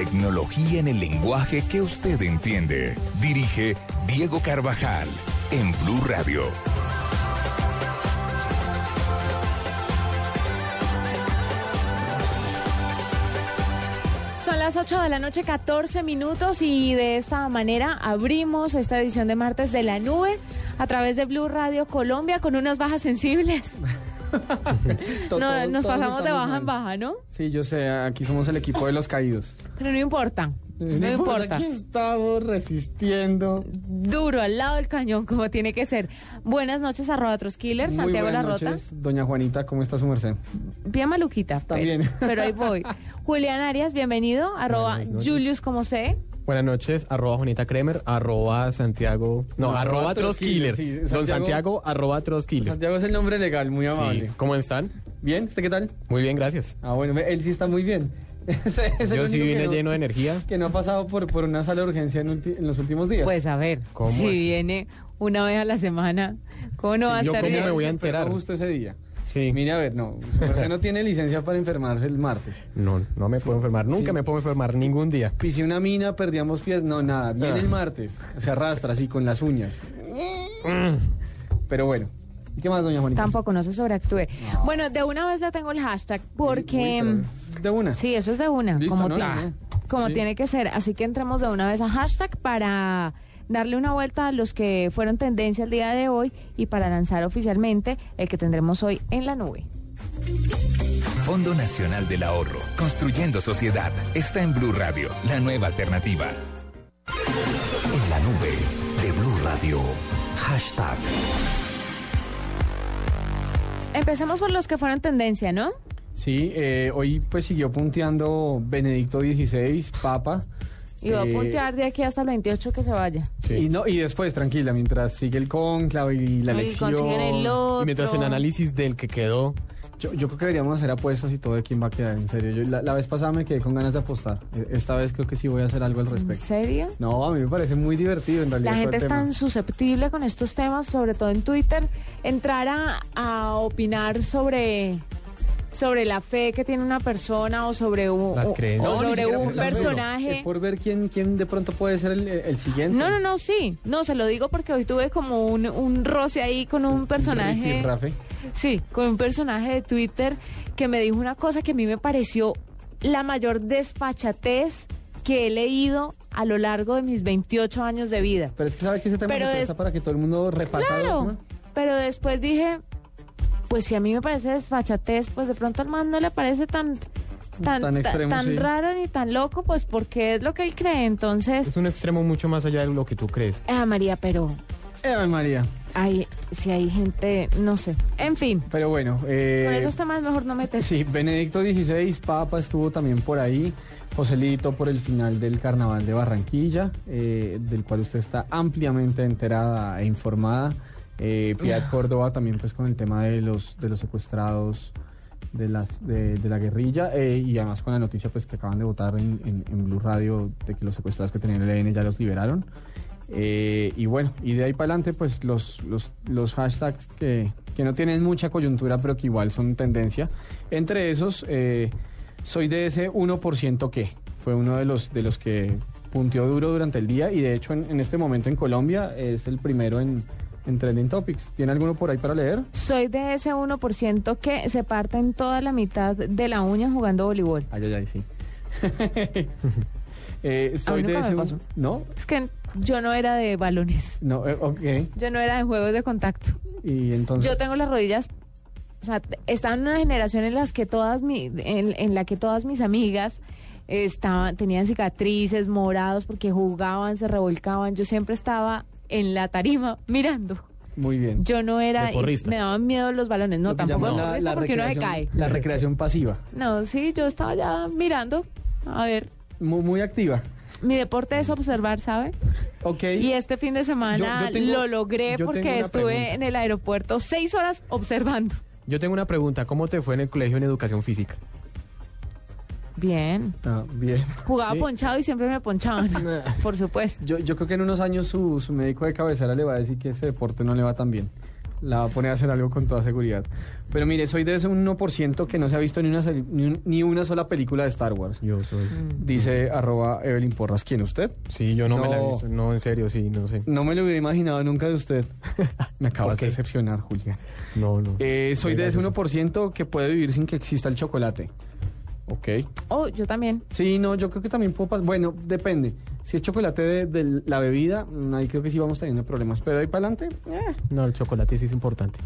Tecnología en el lenguaje que usted entiende. Dirige Diego Carvajal en Blue Radio. Son las 8 de la noche, 14 minutos y de esta manera abrimos esta edición de martes de la nube a través de Blue Radio Colombia con unas bajas sensibles. No, nos pasamos de baja en baja, ¿no? Sí, yo sé, aquí somos el equipo de los caídos. Pero no importa, no importa. Aquí estamos resistiendo. Duro, al lado del cañón, como tiene que ser. Buenas noches, arroba Troskiller, Santiago buenas Larrota. noches, Doña Juanita, ¿cómo está su merced? Bien maluquita, pero, También. pero ahí voy. Julián Arias, bienvenido, arroba. Julius como sé. Buenas noches, arroba Juanita Kremer, arroba Santiago, no, No, arroba arroba Troskiller. Sí, Don Santiago- arroba Troskiller. Santiago es el nombre legal, muy amable. Sí, ¿Cómo están? ¿Bien? ¿Usted qué tal? Muy bien, gracias. Ah, bueno, él sí está muy bien. Ese Yo sí vine no- lleno de energía. Que no ha pasado por, por una sala de urgencia en, ulti- en los últimos días. Pues a ver, ¿Cómo si así? viene una vez a la semana, ¿cómo no Sí, va a yo estar cómo bien? me voy a enterar. justo ese día. Sí. Mire, a ver, no, su merced no tiene licencia para enfermarse el martes. No, no me puedo enfermar, nunca Sí. me puedo enfermar ningún día. Pisé una mina, perdíamos pies, no, nada. Viene Ah. el martes, se arrastra así con las uñas. Pero bueno, ¿y qué más, doña Juanita? Tampoco, no se sobreactúe. Bueno, de una vez le tengo el hashtag porque... Uy, es de una. Sí, eso es de una, Listo, como, Ah, como sí. tiene que ser. Así que entremos de una vez a hashtag para darle una vuelta a los que fueron tendencia el día de hoy y para lanzar oficialmente el que tendremos hoy en la nube. Fondo Nacional del Ahorro. Construyendo sociedad. Está en Blue Radio, la nueva alternativa. En la nube de Blue Radio. Hashtag. Empecemos por los que fueron tendencia, ¿no? Sí, eh, hoy pues siguió punteando Benedicto XVI, Papa. Y va a puntear de aquí hasta el 28 que se vaya. Sí. Y, no, y después, tranquila, mientras sigue el conclave y la Y elección. consiguen el otro. Y mientras en análisis del que quedó, Yo, yo creo que deberíamos hacer apuestas y todo de quién va a quedar, en serio. Yo, la, la vez pasada me quedé con ganas de apostar. E- Esta vez creo que sí voy a hacer algo al ¿En respecto. serio? No, a mí me parece muy divertido en realidad. La gente el es tema. tan susceptible con estos temas, sobre todo en Twitter, entrar a, a opinar sobre sobre la fe que tiene una persona o sobre un, Las o- creencias. o No, ni sobre siquiera un por la fe, no. personaje. Es por ver quién, quién de pronto puede ser el, el siguiente. No, no, no, sí. No, se lo digo porque hoy tuve como un, un roce ahí con un personaje. Rifirrafe. Sí, con un personaje de Twitter que me dijo una cosa que a mí me pareció la mayor despachatez que he leído a lo largo de mis 28 años de vida. Pero es que sabes que ese tema Pero se es- para que todo el mundo repasa. Claro, pero después dije, pues si a mí me parece desfachatez, pues de pronto al man no le parece tan tan, Tan ta- extremo, tan sí. raro ni tan loco, pues porque es lo que él cree. Entonces, es un extremo mucho más allá de lo que tú crees. ah, María, pero Eva María. hay, si hay gente, no sé. En fin, Pero bueno. Eh, con esos temas mejor no metes. Sí, Benedicto XVI, Papa, estuvo también por ahí. Joselito por el final del Carnaval de Barranquilla, eh, del cual usted está ampliamente enterada e informada. Eh, Piedad Córdoba también pues con el tema de los, de los secuestrados de, las, de, de la guerrilla eh, y además con la noticia pues que acaban de votar en, en- en Blue Radio de que los secuestrados que tenían el ELN ya los liberaron. Eh, y bueno, y de ahí para adelante, pues los, los, los hashtags que, que no tienen mucha coyuntura, pero que igual son tendencia. Entre esos, eh, soy de ese 1% que fue uno de los, de los que punteó duro durante el día y de hecho en, en este momento en Colombia es el primero en, en Trending Topics. ¿Tiene alguno por ahí para leer? Soy de ese 1% que se parte en toda la mitad de la uña jugando voleibol. Ay, ay, ay, sí. Eh, soy de ese... un-. ¿No? Es que yo no era de balones, No, eh, ok. yo no era de juegos de contacto. Y entonces... Yo tengo las rodillas, o sea, estaba en una generación en las que todas mi, en, en la que todas mis amigas estaban, tenían cicatrices, morados porque jugaban, se revolcaban. Yo siempre estaba en la tarima mirando. Muy bien. Yo no era, me daban miedo los balones, no, tampoco la, la porque uno se cae. la recreación pasiva. No, sí, yo estaba ya mirando, a ver, Muy, muy activa. mi deporte es observar, ¿sabe? Ok. Y este fin de semana Yo- yo tengo- lo logré porque estuve pregunta. en el aeropuerto seis horas observando. Yo tengo una pregunta. ¿Cómo te fue en el colegio en educación física? Bien. Ah, bien. Jugaba Sí. ponchado y siempre me ponchaban, por supuesto. Yo, yo creo que en unos años su, su médico de cabecera le va a decir que ese deporte no le va tan bien. La va a poner a hacer algo con toda seguridad. Pero mire, soy de ese 1% que no se ha visto ni una, ni, un- ni una sola película de Star Wars. Yo soy. Dice arroba Evelyn Porras. ¿Quién usted? Sí, yo no, me la he visto. No, en serio, sí, no sé. No me lo hubiera imaginado nunca de usted. Me acabas de decepcionar, Julián. No, no. Eh, soy de ese Gracias. 1% que puede vivir sin que exista el chocolate. Ok. Oh, yo también. Sí, no, yo creo que también puedo pasar. Bueno, depende. Si es chocolate de, de la bebida, mm, ahí creo que sí vamos teniendo problemas. Pero ahí para adelante, eh. No, el chocolate sí es importante.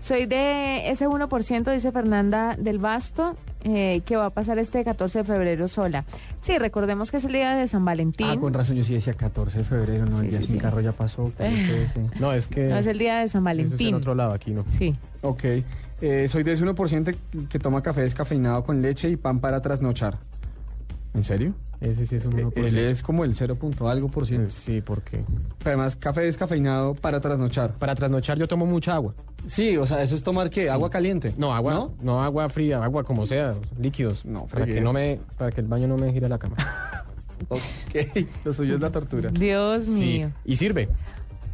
Soy de ese 1%, dice Fernanda del Basto, eh, que va a pasar este 14 de febrero sola. Sí, recordemos que es el día de San Valentín. Ah, con razón, yo sí decía 14 de febrero, no, Sí, el día sí, sin sí. carro ya pasó. No, es que. No, es el día de San Eso es en Valentín. otro lado, aquí no. Sí. Ok. Eh, soy de ese 1% que toma café descafeinado con leche y pan para trasnochar. ¿En serio? Ese sí es un Eh, 1%. Él es como el 0. punto algo por ciento. Eh, Sí, porque. Pero además, café descafeinado para trasnochar. Para trasnochar yo tomo mucha agua. Sí, o sea, eso es tomar qué? Agua caliente. No, agua, ¿No? ¿No? agua fría, agua como sea, líquidos. No, para que no me, para que el baño no me gire la cama. Ok, lo suyo es la tortura. Dios sí, mío. y sirve.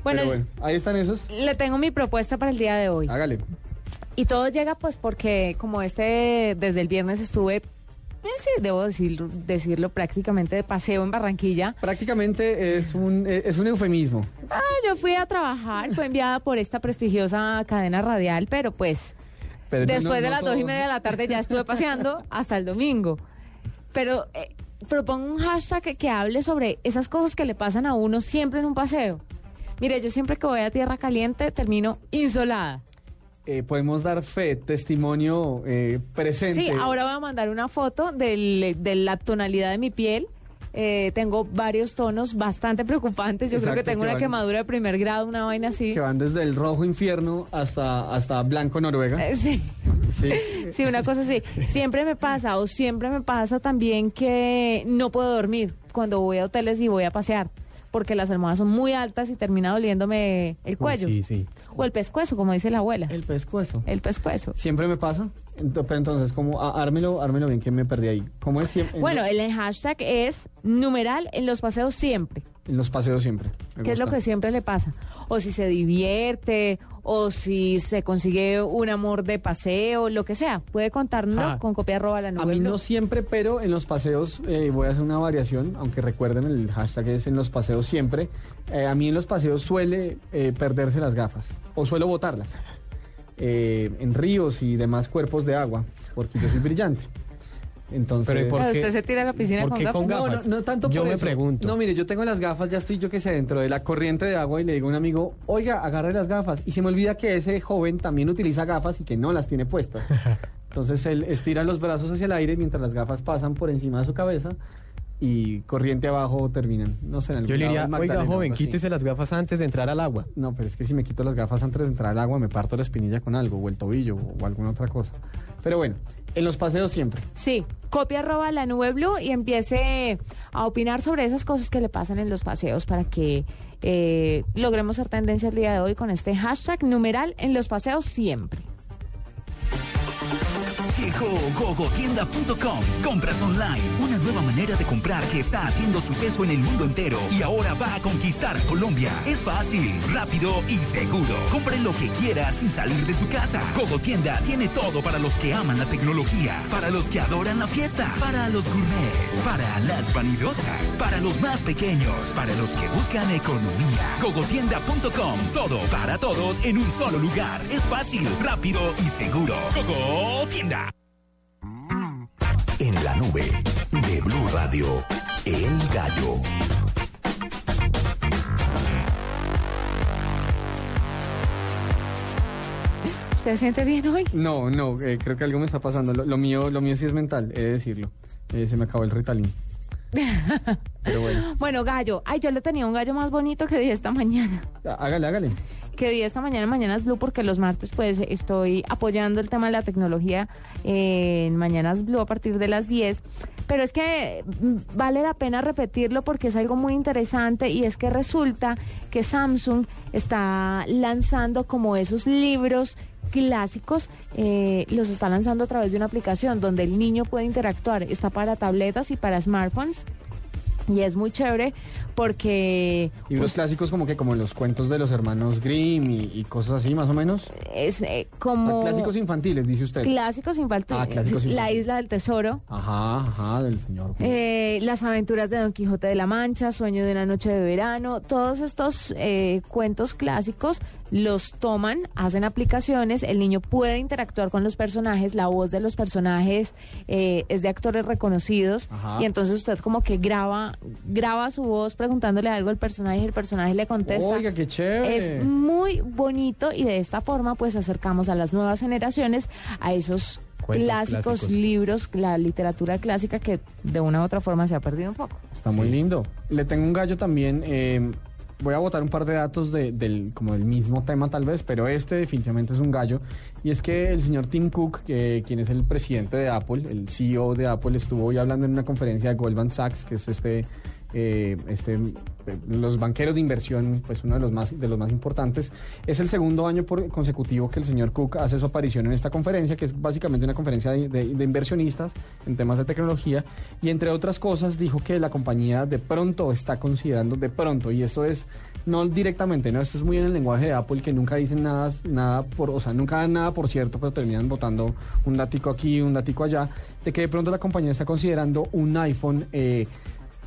Bueno, Pero bueno, ahí están esos. le tengo mi propuesta para el día de hoy. Hágale. Y todo llega pues porque como este desde el viernes estuve, eh, sí, debo decirlo, decirlo prácticamente de paseo en Barranquilla. Prácticamente es un, eh, es un eufemismo. Ah, yo fui a trabajar, fue enviada por esta prestigiosa cadena radial, pero pues Pero no- después no de las todo- dos y media de la tarde ya estuve paseando hasta el domingo. Pero eh, propongo un hashtag que, que hable sobre esas cosas que le pasan a uno siempre en un paseo. Mire, yo siempre que voy a Tierra Caliente termino insolada. Eh, podemos dar fe, testimonio eh, presente. Sí, ahora voy a mandar una foto del- de la tonalidad de mi piel. Eh, tengo varios tonos bastante preocupantes. Yo creo que tengo que una van- quemadura de primer grado, una vaina así. Que van desde el rojo infierno hasta, hasta blanco Noruega. Eh, sí. Sí. Sí, una cosa así. Siempre me pasa, o siempre me pasa también que no puedo dormir cuando voy a hoteles y voy a pasear, porque las almohadas son muy altas y termina doliéndome el cuello. Sí, sí. O el pescuezo, como dice la abuela. El pescuezo. El pescuezo. Siempre me pasa. Ento- Pero entonces, como ármelo, ármelo bien que me perdí ahí. ¿Cómo es siempre? En Bueno, el hashtag es numeral en los paseos siempre. En los paseos siempre. Me ¿Qué es lo gusta. que siempre le pasa? O si se divierte, o si se consigue un amor de paseo, lo que sea. Puede contarnos Ah. con copia arroba la A nube mí blue. no siempre, pero en los paseos eh, voy a hacer una variación, aunque recuerden el hashtag es en los paseos siempre. Eh, a mí en los paseos suele eh, perderse las gafas o suelo botarlas eh, en ríos y demás cuerpos de agua, porque yo soy brillante. Entonces, Pero ¿y por qué? usted se tira a la piscina ¿Por con gafas. con No, gafas? no, no tanto Yo por me eso. pregunto. No, mire, yo tengo las gafas, ya estoy yo que sé, dentro de la corriente de agua y le digo a un amigo, oiga, agarre las gafas. Y se me olvida que ese joven también utiliza gafas y que no las tiene puestas. Entonces él estira los brazos hacia el aire mientras las gafas pasan por encima de su cabeza y corriente abajo terminan. No sé, en algún Yo le diría, oiga, joven, algo así". quítese las gafas antes de entrar al agua. No, pero es que si me quito las gafas antes de entrar al agua me parto la espinilla con algo, o el tobillo, o alguna otra cosa. Pero bueno, en los paseos siempre. Sí, copia arroba la nube blue y empiece a opinar sobre esas cosas que le pasan en los paseos para que eh, logremos ser tendencia el día de hoy con este hashtag numeral en los paseos siempre. Llegó gogotienda.com. Compras online. Una nueva manera de comprar que está haciendo suceso en el mundo entero y ahora va a conquistar a Colombia. Es fácil, rápido y seguro. Compre lo que quiera sin salir de su casa. Gogotienda tiene todo para los que aman la tecnología, para los que adoran la fiesta, para los gourmets, para las vanidosas, para los más pequeños, para los que buscan economía. Gogotienda.com. Todo para todos en un solo lugar. Es fácil, rápido y seguro. Gogotienda. En la nube de Blue Radio, El Gallo. ¿Usted se siente bien hoy? No, no, eh, creo que algo me está pasando. Lo, lo mío, lo mío sí es mental, he de decirlo. Eh, se me acabó el Ritalin. Pero bueno, Bueno, gallo. Ay, yo le tenía un gallo más bonito que dije esta mañana. Há- hágale, hágale. Que di esta mañana en Mañanas Blue, porque los martes pues estoy apoyando el tema de la tecnología en Mañanas Blue a partir de las 10. Pero es que mm, vale la pena repetirlo porque es algo muy interesante y es que resulta que Samsung está lanzando como esos libros clásicos, eh, los está lanzando a través de una aplicación donde el niño puede interactuar. Está para tabletas y para smartphones. Y es muy chévere porque Libros clásicos como que como los cuentos de los hermanos Grimm y, y cosas así, más o menos. es eh, como... Ah, Clásicos infantiles, dice usted. Clásicos infantiles. Ah, clásicos La infantiles. isla del tesoro. Ajá, ajá, del señor. Eh, las aventuras de Don Quijote de la Mancha, Sueño de una noche de verano, todos estos eh, cuentos clásicos los toman, hacen aplicaciones, el niño puede interactuar con los personajes, la voz de los personajes eh, es de actores reconocidos Ajá. y entonces usted como que graba, graba su voz preguntándole algo al personaje y el personaje le contesta. Oiga, qué chévere. Es muy bonito y de esta forma pues acercamos a las nuevas generaciones a esos clásicos, clásicos. libros, la literatura clásica que de una u otra forma se ha perdido un poco. Está muy lindo. Le tengo un gallo también. eh, voy a botar un par de datos de- del, como del mismo tema tal vez, pero este definitivamente es un gallo. Y es que el señor Tim Cook, que, quien es el presidente de Apple, el CEO de Apple, estuvo hoy hablando en una conferencia de Goldman Sachs, que es este... eh, este, los banqueros de inversión, pues uno de los más de los más importantes. Es el segundo año por consecutivo que el señor Cook hace su aparición en esta conferencia, que es básicamente una conferencia de, de- de inversionistas en temas de tecnología. Y entre otras cosas dijo que la compañía de pronto está considerando, de pronto, y esto es no directamente, no, esto es muy en el lenguaje de Apple que nunca dicen nada, nada por, o sea, nunca dan nada por cierto, pero terminan votando un datico aquí, un datico allá, de que de pronto la compañía está considerando un iPhone eh,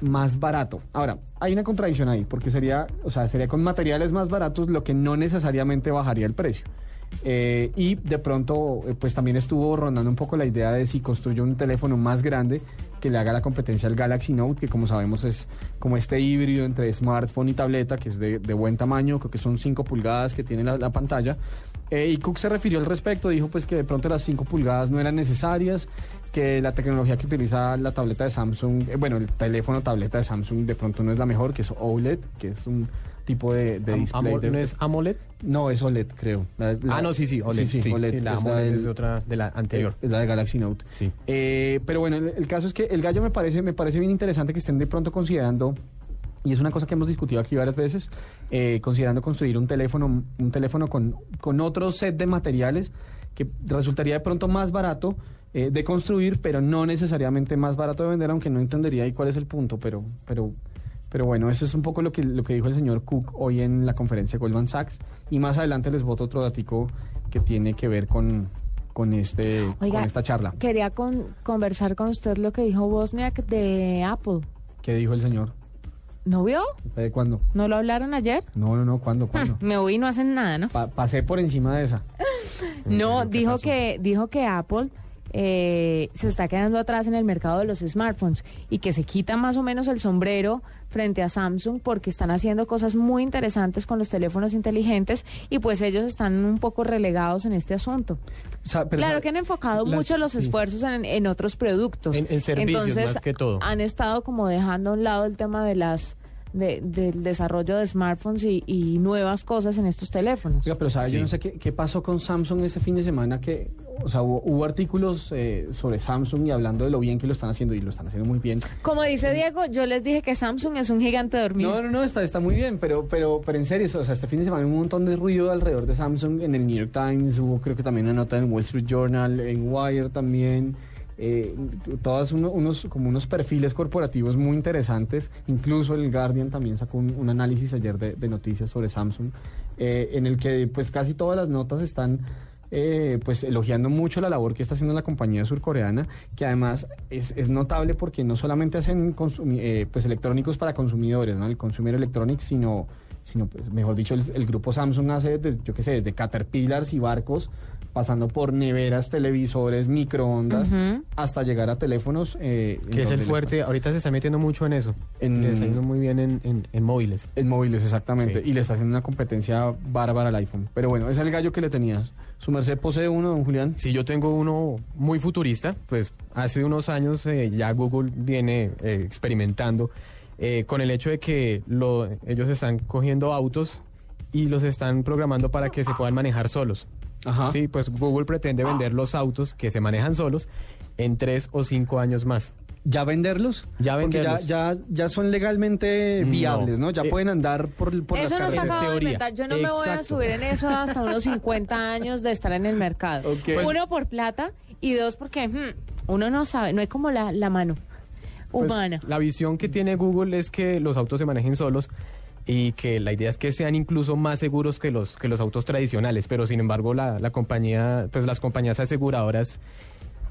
más barato. Ahora, hay una contradicción ahí, porque sería, o sea, sería con materiales más baratos lo que no necesariamente bajaría el precio. Eh, y de pronto, eh, pues también estuvo rondando un poco la idea de si construye un teléfono más grande que le haga la competencia al Galaxy Note, que como sabemos es como este híbrido entre smartphone y tableta, que es de, de buen tamaño, creo que son 5 pulgadas que tiene la, la pantalla. Eh, y Cook se refirió al respecto, dijo pues que de pronto las 5 pulgadas no eran necesarias, que la tecnología que utiliza la tableta de Samsung, eh, bueno, el teléfono tableta de Samsung de pronto no es la mejor, que es OLED, que es un tipo de, de Am- display. De- ¿No es AMOLED? no, es OLED, creo. La- la- ah, no, sí, sí, OLED. Sí, sí, OLED, la AMOLED del- es de otra, de la anterior. es la de Galaxy Note. Sí. Eh, pero bueno, el, el caso es que el gallo me parece, me parece bien interesante que estén de pronto considerando, y es una cosa que hemos discutido aquí varias veces, eh, considerando construir un teléfono, un teléfono con, con otro set de materiales que resultaría de pronto más barato eh, de construir, pero no necesariamente más barato de vender, aunque no entendería ahí cuál es el punto, pero, pero, pero bueno, eso es un poco lo que, lo que dijo el señor Cook hoy en la conferencia de Goldman Sachs, y más adelante les voto otro datico que tiene que ver con, con, este, Oiga, con esta charla. Quería con- conversar con usted lo que dijo Bosniak de Apple. ¿Qué dijo el señor? ¿No vio? ¿De cuándo? ¿No lo hablaron ayer? No, no, no, ¿cuándo? ¿Cuándo? Me oí y no hacen nada, ¿no? Pa- pasé por encima de esa. No, serio? ¿Qué dijo que, dijo que Apple eh, se está quedando atrás en el mercado de los smartphones y que se quita más o menos el sombrero frente a Samsung porque están haciendo cosas muy interesantes con los teléfonos inteligentes y pues ellos están un poco relegados en este asunto. O sea, pero claro que han enfocado las- mucho los esfuerzos en, en otros productos. En- en servicios Entonces, más que todo. Han estado como dejando a un lado el tema de las de- del desarrollo de smartphones y, y nuevas cosas en estos teléfonos. Oiga, pero ¿sabe? Yo Sí. no sé qué, qué pasó con Samsung ese fin de semana que, o sea, hubo, hubo artículos eh, sobre Samsung y hablando de lo bien que lo están haciendo y lo están haciendo muy bien. Como dice Diego, yo les dije que Samsung es un gigante dormido. No, no, no, está, está muy bien, pero, pero, pero en serio, o sea, este fin de semana hubo un montón de ruido alrededor de Samsung en el New York Times, hubo creo que también una nota en Wall Street Journal, en Wire también, eh, uno- unos, como unos perfiles corporativos muy interesantes, incluso el Guardian también sacó un, un análisis ayer de, de noticias sobre Samsung, eh, en el que pues casi todas las notas están eh, pues elogiando mucho la labor que está haciendo la compañía surcoreana, que además es, es notable porque no solamente hacen eh, pues electrónicos para consumidores, ¿no? el Consumer Electronics, sino, sino pues, mejor dicho, el, el grupo Samsung hace, desde, yo qué sé, desde caterpillars y barcos, pasando por neveras, televisores, microondas, hasta llegar a teléfonos. eh, Que es el fuerte. Ahorita se está metiendo mucho en eso. En- Le está yendo muy bien en, en- en móviles. En móviles, exactamente. Sí. Y le está haciendo una competencia bárbara al iPhone. Pero bueno, ese es el gallo que le tenías. ¿Su merced posee uno, don Julián? Si yo tengo uno muy futurista, pues hace unos años eh, ya Google viene eh, experimentando eh, con el hecho de que lo- ellos están cogiendo autos y los están programando para que se puedan manejar solos. Ajá. Sí, pues Google pretende vender los autos que se manejan solos en tres o cinco años más. ¿Ya venderlos? Ya Porque venderlos. ya, ya son legalmente No. viables, ¿no? Ya Eh, pueden andar por, por Eso no las está en carreteras. acabado de inventar. Yo no me voy a subir en eso hasta unos 50 años de estar en el mercado. Pues- Uno por plata y dos porque hmm, uno no sabe, no hay como la, la mano Pues, humana. la visión que tiene Google es que los autos se manejen solos y que la idea es que sean incluso más seguros que los que los autos tradicionales, pero sin embargo la, la compañía, pues las compañías aseguradoras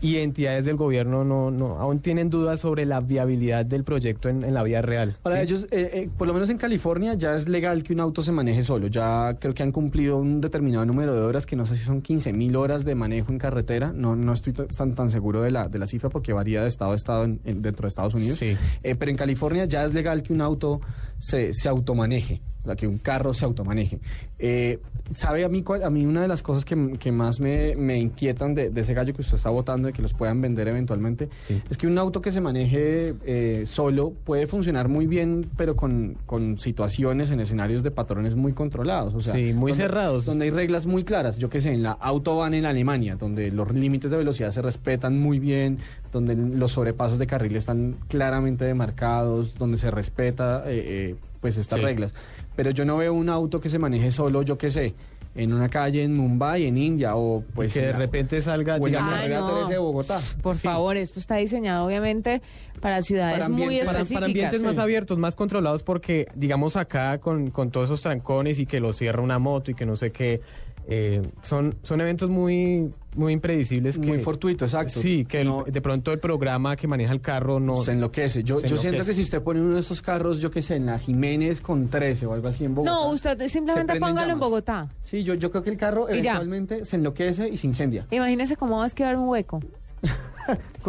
y entidades del gobierno no, no aún tienen dudas sobre la viabilidad del proyecto en, en la vida real. Ahora, ¿sí? ellos, eh, eh, por lo menos en California, ya es legal que un auto se maneje solo. Ya creo que han cumplido un determinado número de horas, que no sé si son 15 mil horas de manejo en carretera. No, no estoy tan, tan seguro de la, de la cifra porque varía de estado a estado en- en- dentro de Estados Unidos. Sí. Eh, pero en California ya es legal que un auto se, se automaneje, o sea, que un carro se automaneje. Eh, ¿Sabe a mí, cuál- a mí una de las cosas que, que más me, me inquietan de, de ese gallo que usted está votando, de que los puedan vender eventualmente, Sí. es que un auto que se maneje eh, solo puede funcionar muy bien, pero con, con situaciones en escenarios de patrones muy controlados. O sea, Sí, muy donde- cerrados. Donde hay reglas muy claras. Yo qué sé, en la Autobahn en Alemania, donde los límites de velocidad se respetan muy bien, donde los sobrepasos de carril están claramente demarcados, donde se respeta eh, eh, pues estas Sí. reglas. Pero yo no veo un auto que se maneje solo, yo qué sé, en una calle en Mumbai, en India, o pues que de repente salga, o en la digamos, carrera no. 13 de Bogotá. Por favor, esto está diseñado obviamente para ciudades Para muy ambientes- para, específicas. para ambientes más abiertos, más controlados, porque digamos acá con, con todos esos trancones y que lo cierra una moto y que no sé qué, eh, son, son eventos muy, muy impredecibles. Muy fortuito, exacto. Sí, que el- de pronto el programa que maneja el carro no... se enloquece. Yo, se yo siento que si usted pone uno de estos carros, yo qué sé, en la Jiménez con 13 o algo así en Bogotá. No, usted simplemente póngalo en. Bogotá. Sí, yo, yo creo que el carro eventualmente se enloquece y se incendia. Imagínese cómo va a esquivar un hueco.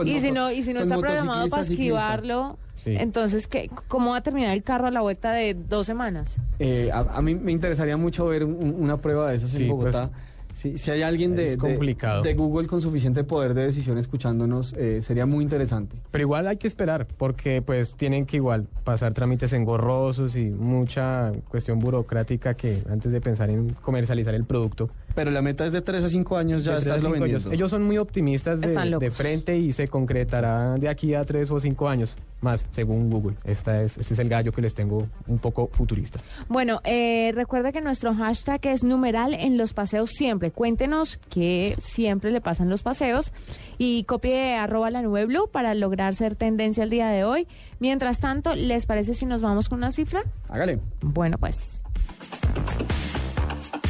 Y si no, y si no está programado para esquivarlo, Sí. entonces ¿qué, ¿cómo va a terminar el carro a la vuelta de dos semanas? Eh, a, a mí me interesaría mucho ver un- una prueba de esas Sí, en Bogotá. pues, si, si hay alguien de, de- complicado. de Google con suficiente poder de decisión escuchándonos, eh, sería muy interesante. Pero igual hay que esperar, porque pues tienen que igual pasar trámites engorrosos y mucha cuestión burocrática que antes de pensar en comercializar el producto. Pero la meta es de 3 a 5 años ya estarlo cinco vendiendo. años. Ellos son muy optimistas de, frente y se concretará de aquí a tres o cinco años más, según Google. Esta es, este es el gallo que les tengo un poco futurista. Bueno, eh, recuerda que nuestro hashtag es numeral en los paseos siempre. Cuéntenos qué siempre le pasan los paseos y copie arroba la nube blue para lograr ser tendencia el día de hoy. Mientras tanto, ¿les parece si nos vamos con una cifra? Hágale. Bueno, pues.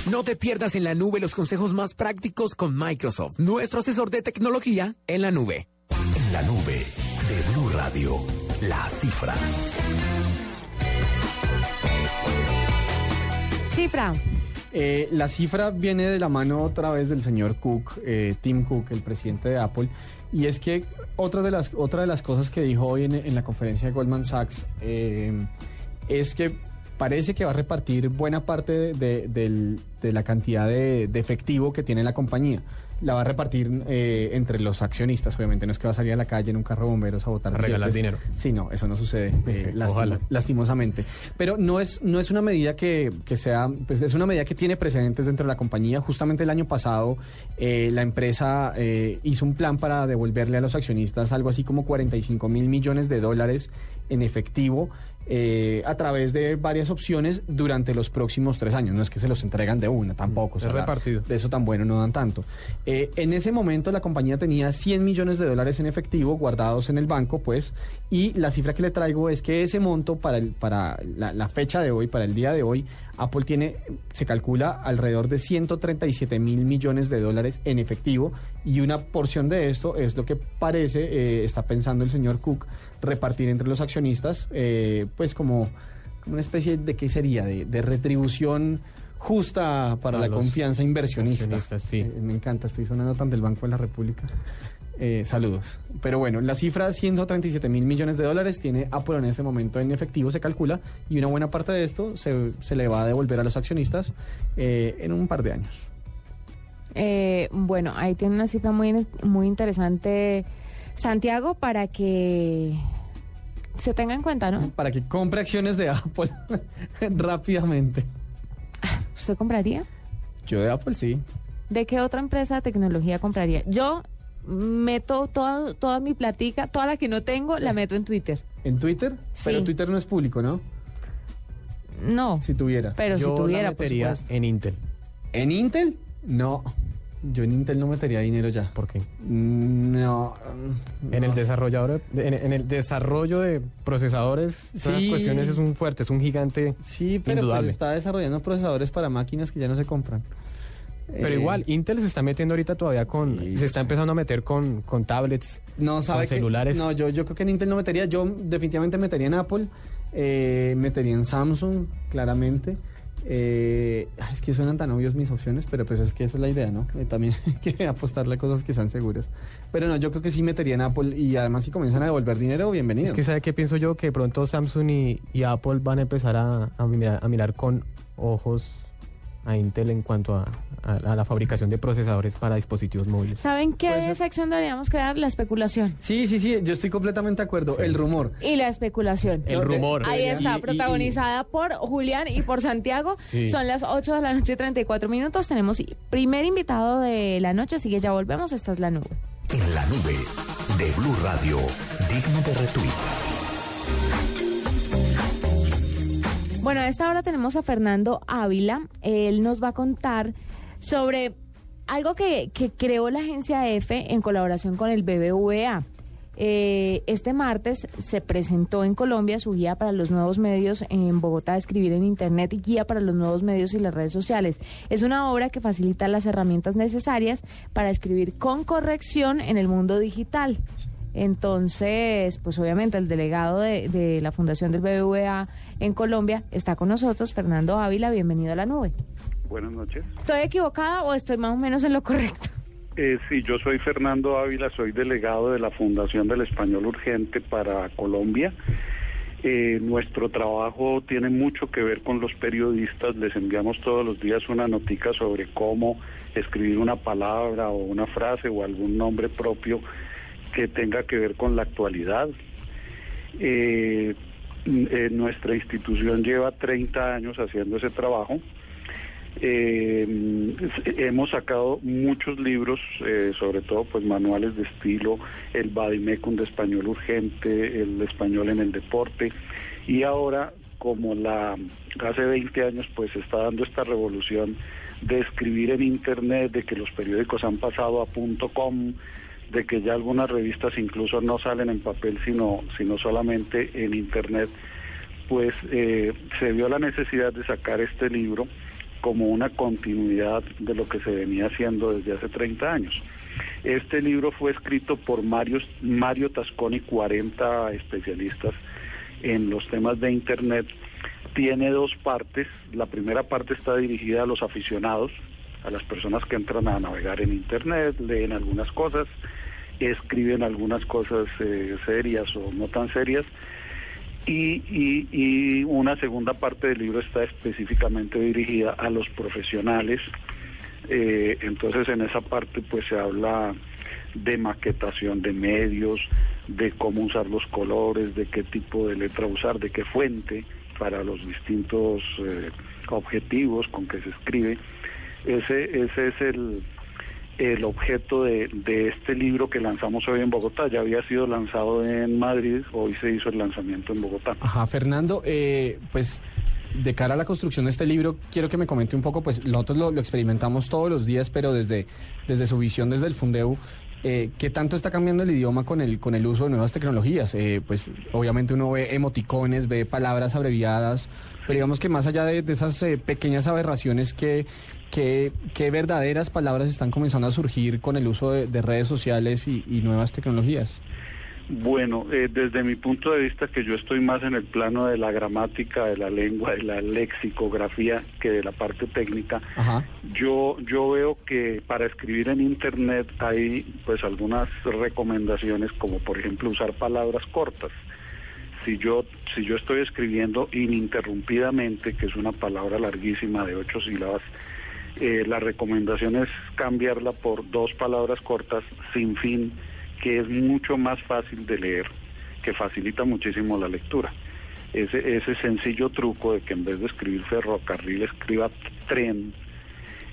No te pierdas en la nube los consejos más prácticos con Microsoft, nuestro asesor de tecnología en la nube. En la nube de Blue Radio, la cifra. Cifra. Eh, la cifra viene de la mano otra vez del señor Cook, eh, Tim Cook, el presidente de Apple, y es que otra de las, otra de las cosas que dijo hoy en, en la conferencia de Goldman Sachs eh, es que parece que va a repartir buena parte de, de- del- de la cantidad de, de efectivo que tiene la compañía. La va a repartir eh, entre los accionistas, obviamente. No es que va a salir a la calle en un carro de bomberos a votar A regalar billetes. dinero. Sí, no, eso no sucede. eh, lastim- ojalá. lastimosamente. Pero no es, no es una medida que, que sea, pues es una medida que tiene precedentes dentro de la compañía. Justamente el año pasado eh, la empresa eh, hizo un plan para devolverle a los accionistas algo así como 45 mil millones de dólares en efectivo. Eh, a través de varias opciones durante los próximos tres años. No es que se los entregan de una, tampoco. Es la- repartido. de eso tan bueno no dan tanto. Eh, en ese momento la compañía tenía 100 millones de dólares en efectivo guardados en el banco, pues, y la cifra que le traigo es que ese monto para, el, para la, la fecha de hoy, para el día de hoy, Apple tiene, se calcula alrededor de 137 mil millones de dólares en efectivo y una porción de esto es lo que parece, eh, está pensando el señor Cook, repartir entre los accionistas, eh, pues como, como una especie de, ¿qué sería? De, de retribución justa para la confianza inversionista. sí. Eh, me encanta, estoy sonando tan del Banco de la República. Eh, saludos. Pero bueno, la cifra 137 mil millones de dólares tiene Apple en este momento en efectivo, se calcula, y una buena parte de esto se, se le va a devolver a los accionistas eh, en un par de años. Eh, bueno, ahí tiene una cifra muy, muy interesante, Santiago, para que se tenga en cuenta, ¿no? Para que compre acciones de Apple rápidamente. ¿Usted compraría? Yo de Apple sí. ¿De qué otra empresa de tecnología compraría? Yo meto toda, toda mi platica, toda la que no tengo, la meto en Twitter. ¿En Twitter? Sí. Pero Twitter no es público, ¿no? No, Si tuviera. pero Yo si tuviera, la metería en Intel. ¿En Intel? No. Yo en Intel no metería dinero ya. ¿Por qué? Mm, No. En el desarrollador, en, en el desarrollo de procesadores, todas las Sí. cuestiones es un fuerte, es un gigante Sí, pero pues indudable. está desarrollando procesadores para máquinas que ya no se compran. Pero Eh, igual, Intel se está metiendo ahorita todavía con, Sí, se está empezando a meter con, con tablets, No, sabe con que- celulares. No, yo, yo creo que en Intel no metería. Yo definitivamente metería en Apple. eh, metería en Samsung, claramente. Eh, es que suenan tan obvios mis opciones, pero pues es que esa es la idea, ¿no? Eh, también hay que apostarle a cosas que sean seguras. Pero no, yo creo que sí metería en Apple y además si comienzan a devolver dinero, bienvenido. Es que sabe qué pienso yo que pronto Samsung y, y Apple van a empezar a, a mirar, a mirar con ojos a Intel en cuanto a, a- a la fabricación de procesadores para dispositivos móviles. ¿Saben qué Puede ser. sección deberíamos crear? La especulación. Sí, sí, sí, yo estoy completamente de acuerdo. El rumor. Y la especulación. El rumor. Ahí está, y- y- protagonizada por Julián y por Santiago. Sí. Son las 8 de la noche, 34 minutos. Tenemos primer invitado de la noche, así que ya volvemos. Esta es la nube. En la nube de Blue Radio, digno de retweet. Bueno, a esta hora tenemos a Fernando Ávila. Él nos va a contar sobre algo que, que creó la agencia EFE en colaboración con el BBVA. Eh, este martes se presentó en Colombia su guía para los nuevos medios en Bogotá, escribir en Internet y guía para los nuevos medios y las redes sociales. Es una obra que facilita las herramientas necesarias para escribir con corrección en el mundo digital. Entonces, pues obviamente el delegado de, de la Fundación del BBVA en Colombia está con nosotros, Fernando Ávila, bienvenido a la nube. Buenas noches. ¿Estoy equivocada o estoy más o menos en lo correcto? Eh, sí, yo soy Fernando Ávila, soy delegado de la Fundación del Español Urgente para Colombia. Eh, nuestro trabajo tiene mucho que ver con los periodistas. Les enviamos todos los días una notica sobre cómo escribir una palabra o una frase o algún nombre propio que tenga que ver con la actualidad. Eh, eh, nuestra institución lleva 30 años haciendo ese trabajo. Eh, hemos sacado muchos libros, eh, sobre todo pues manuales de estilo, el Badimecum de español urgente, el español en el deporte, y ahora como la hace 20 años pues se está dando esta revolución de escribir en internet, de que los periódicos han pasado a punto .com, de que ya algunas revistas incluso no salen en papel sino sino solamente en internet, pues eh, se vio la necesidad de sacar este libro como una continuidad de lo que se venía haciendo desde hace 30 años. Este libro fue escrito por Mario, Mario Tasconi, 40 especialistas en los temas de Internet. Tiene dos partes. La primera parte está dirigida a los aficionados, a las personas que entran a navegar en Internet, leen algunas cosas, escriben algunas cosas eh, serias o no tan serias. Y, y, y una segunda parte del libro está específicamente dirigida a los profesionales. Eh, entonces en esa parte pues se habla de maquetación de medios, de cómo usar los colores, de qué tipo de letra usar, de qué fuente para los distintos eh, objetivos con que se escribe. Ese, ese es el, el objeto de, de este libro que lanzamos hoy en Bogotá. Ya había sido lanzado en Madrid, hoy se hizo el lanzamiento en Bogotá. Ajá, Fernando, eh, pues de cara a la construcción de este libro, quiero que me comente un poco, pues nosotros lo, experimentamos todos los días, pero desde, desde su visión, desde el Fundeu, eh, ¿qué tanto está cambiando el idioma con el, con el uso de nuevas tecnologías? Eh, pues obviamente uno ve emoticones, ve palabras abreviadas, pero digamos que más allá de, de esas eh, pequeñas aberraciones que... ¿Qué, ¿Qué verdaderas palabras están comenzando a surgir con el uso de, de redes sociales y, y nuevas tecnologías? Bueno, eh, desde mi punto de vista, que yo estoy más en el plano de la gramática, de la lengua, de la lexicografía, que de la parte técnica, Ajá. yo yo veo que para escribir en internet hay pues algunas recomendaciones, como por ejemplo usar palabras cortas. Si yo si yo estoy escribiendo ininterrumpidamente, que es una palabra larguísima de ocho sílabas, eh, la recomendación es cambiarla por dos palabras cortas sin fin, que es mucho más fácil de leer, que facilita muchísimo la lectura. ese, ese sencillo truco de que en vez de escribir ferrocarril escriba tren,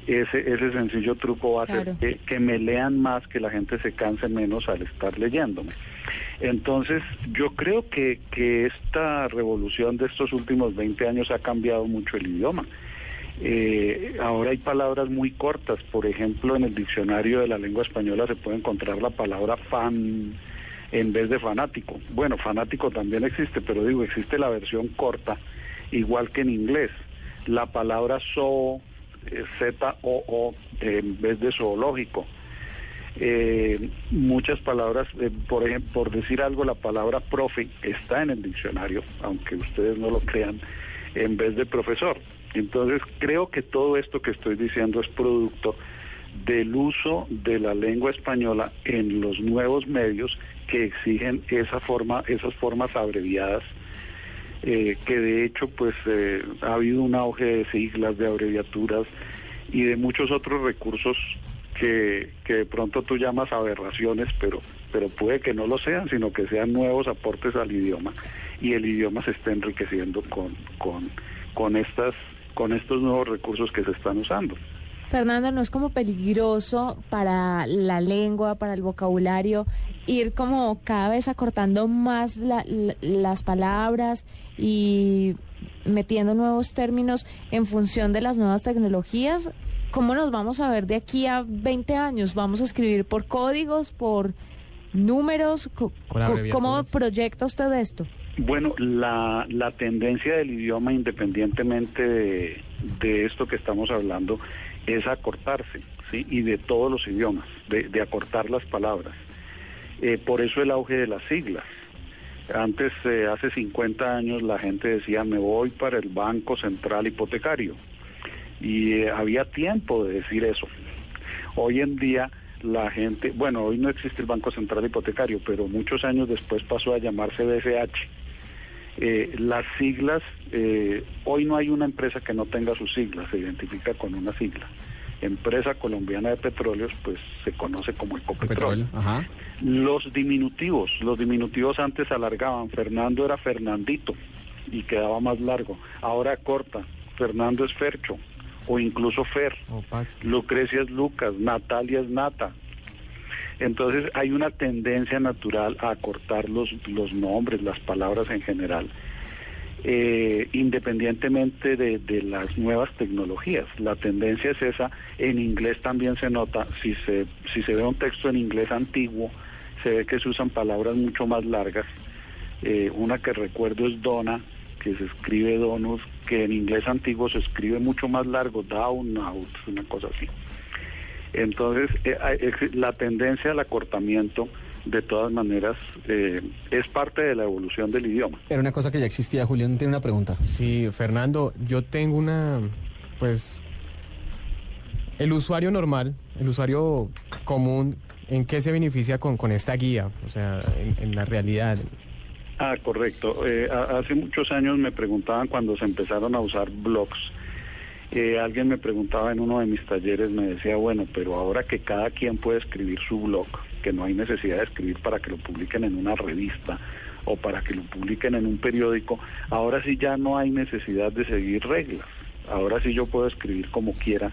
ese, ese sencillo truco va a hacer que, que me lean más, que la gente se canse menos al estar leyéndome. Entonces, yo creo que, que esta revolución de estos últimos 20 años ha cambiado mucho el idioma. Eh, ahora hay palabras muy cortas, por ejemplo, en el diccionario de la lengua española se puede encontrar la palabra fan en vez de fanático. Bueno, fanático también existe, pero digo, existe la versión corta, igual que en inglés. La palabra zoo, eh, Z-O-O, en vez de zoológico. Eh, muchas palabras, eh, por ejemplo, por decir algo, la palabra profe está en el diccionario, aunque ustedes no lo crean, en vez de profesor. Entonces, creo que todo esto que estoy diciendo es producto del uso de la lengua española en los nuevos medios que exigen esa forma, esas formas abreviadas, eh, que de hecho, pues, eh, ha habido un auge de siglas, de abreviaturas y de muchos otros recursos que, que de pronto tú llamas aberraciones, pero, pero puede que no lo sean, sino que sean nuevos aportes al idioma y el idioma se está enriqueciendo con, con, con, estas, con estos nuevos recursos que se están usando. Fernando, ¿no es como peligroso para la lengua, para el vocabulario, ir como cada vez acortando más la- la- las palabras y metiendo nuevos términos en función de las nuevas tecnologías? ¿Cómo nos vamos a ver de aquí a 20 años? ¿Vamos a escribir por códigos, por números? ¿Cómo proyecta usted esto? Bueno, la, la tendencia del idioma, independientemente de, esto que estamos hablando, es acortarse, ¿sí? Y de todos los idiomas, de, de acortar las palabras. Eh, por eso el auge de las siglas. Antes, eh, hace 50 años, la gente decía, me voy para el Banco Central Hipotecario. Y eh, había tiempo de decir eso. Hoy en día la gente, bueno, hoy no existe el Banco Central Hipotecario, pero muchos años después pasó a llamarse BCH. Eh, las siglas, eh, hoy no hay una empresa que no tenga sus siglas, se identifica con una sigla. Empresa Colombiana de Petróleos, pues se conoce como Ecopetrol. Ajá. Los diminutivos, los diminutivos antes alargaban, Fernando era Fernandito y quedaba más largo, ahora corta, Fernando es Fercho o incluso Fer, O Pax. Lucrecia es Lucas, Natalia es Nata. Entonces hay una tendencia natural a acortar los, los nombres, las palabras en general, eh, independientemente de, de las nuevas tecnologías. La tendencia es esa. En inglés también se nota, si se, si se ve un texto en inglés antiguo, se ve que se usan palabras mucho más largas. Eh, una que recuerdo es dona, que se escribe donus, que en inglés antiguo se escribe mucho más largo, down, out, una cosa así. Entonces, eh, la tendencia al acortamiento, de todas maneras, eh, es parte de la evolución del idioma. Era una cosa que ya existía. Julián tiene una pregunta. Sí, Fernando, yo tengo una, pues, el usuario normal, el usuario común, ¿en qué se beneficia con, con esta guía? O sea, en, en la realidad. Ah, correcto. Eh, hace muchos años me preguntaban cuando se empezaron a usar blogs. eh, alguien me preguntaba en uno de mis talleres, me decía, bueno, pero ahora que cada quien puede escribir su blog, que no hay necesidad de escribir para que lo publiquen en una revista o para que lo publiquen en un periódico, ahora sí ya no hay necesidad de seguir reglas. Ahora sí yo puedo escribir como quiera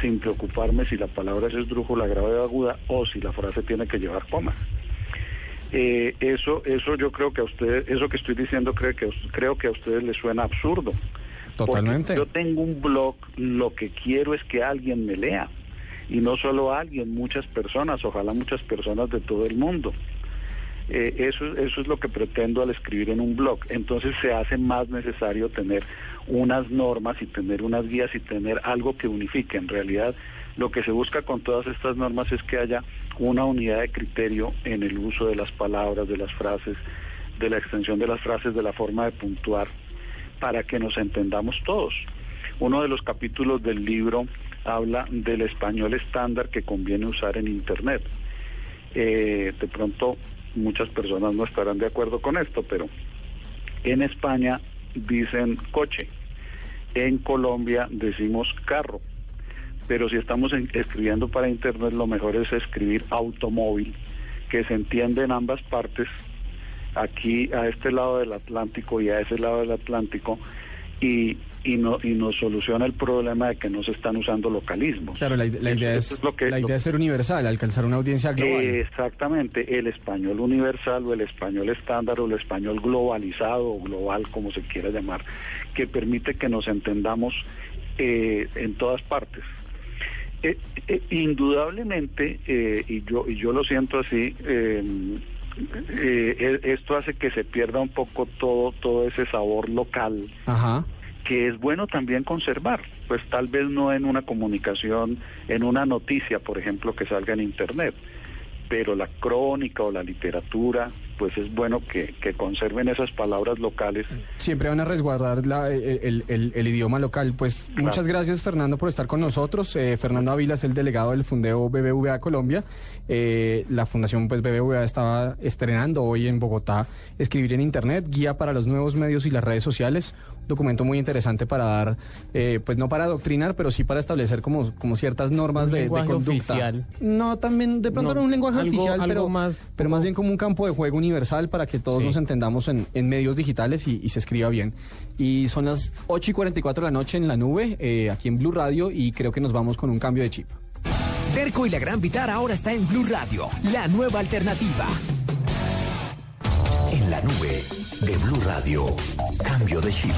sin preocuparme si la palabra es esdrújula, grave o aguda o si la frase tiene que llevar comas. Eh, eso, eso yo creo que a ustedes, eso que estoy diciendo creo que, creo que a ustedes les suena absurdo. Totalmente. Porque yo tengo un blog, lo que quiero es que alguien me lea. Y no solo alguien, muchas personas, ojalá muchas personas de todo el mundo. Eh, eso, eso es lo que pretendo al escribir en un blog. Entonces se hace más necesario tener unas normas y tener unas guías y tener algo que unifique. En realidad, lo que se busca con todas estas normas es que haya una unidad de criterio en el uso de las palabras, de las frases, de la extensión de las frases, de la forma de puntuar, para que nos entendamos todos. Uno de los capítulos del libro habla del español estándar que conviene usar en Internet. Eh, de pronto muchas personas no estarán de acuerdo con esto, pero en España dicen coche, en Colombia decimos carro, pero si estamos en- escribiendo para Internet lo mejor es escribir automóvil, que se entiende en ambas partes aquí a este lado del Atlántico y a ese lado del Atlántico y, y, no, y nos soluciona el problema de que no se están usando localismos. Claro, la, idea, es, lo que- la lo- idea es ser universal, alcanzar una audiencia global. Exactamente, el español universal o el español estándar o el español globalizado o global, como se quiera llamar, que permite que nos entendamos eh, en todas partes. Eh, eh, indudablemente, eh, y yo y yo lo siento así, eh, eh, eh, esto hace que se pierda un poco todo todo ese sabor local Ajá. que es bueno también conservar, pues tal vez no en una comunicación, en una noticia, por ejemplo, que salga en Internet, pero la crónica o la literatura, pues es bueno que, que conserven esas palabras locales. Siempre van a resguardar la- el, el- el- el idioma local. Pues Claro. muchas gracias, Fernando, por estar con nosotros. Eh, Fernando Ávila es el delegado del Fundeo BBVA Colombia. Eh, la Fundación pues, BBVA estaba estrenando hoy en Bogotá Escribir en Internet, guía para los nuevos medios y las redes sociales. Documento muy interesante para dar, eh, pues no para adoctrinar, pero sí para establecer como, como ciertas normas Un de, de lenguaje conducta. oficial. No, también de pronto No, no, un lenguaje algo- oficial, algo pero, más pero más bien como un campo de juego universal para que todos Sí. nos entendamos en, en medios digitales y, y se escriba bien. Y son las 8 y 44 de la noche en la nube, eh, aquí en Blue Radio, y creo que nos vamos con un cambio de chip. Terco y la Gran Vitar ahora está en Blue Radio, la nueva alternativa. En la nube de Blue Radio. Cambio de chip.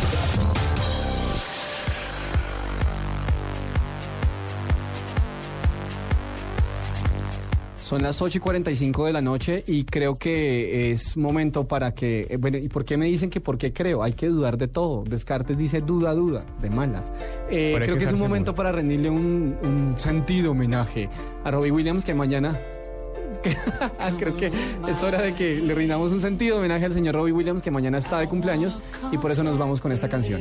Son las 8 y 45 de la noche y creo que es momento para que... eh, bueno, ¿y por qué me dicen que por qué creo? Hay que dudar de todo. Descartes dice duda, duda, de malas. Eh, creo que que es un momento seguro. para rendirle un, un sentido homenaje a Robbie Williams que mañana... creo que es hora de que le rindamos un sentido homenaje al señor Robbie Williams que mañana está de cumpleaños y por eso nos vamos con esta canción.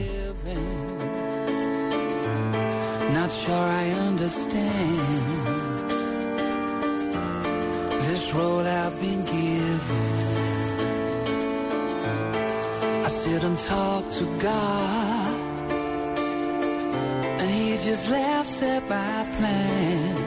Not sure I understand this role I've been given. I sit and talk to God, and He just laughs at my plans.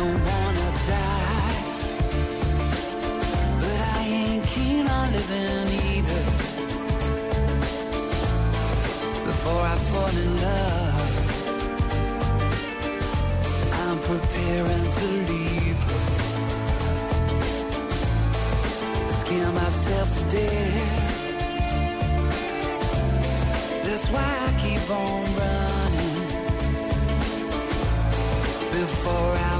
Don't wanna die, but I ain't keen on living either before I fall in love. I'm preparing to leave. Scare myself to death. That's why I keep on running before I've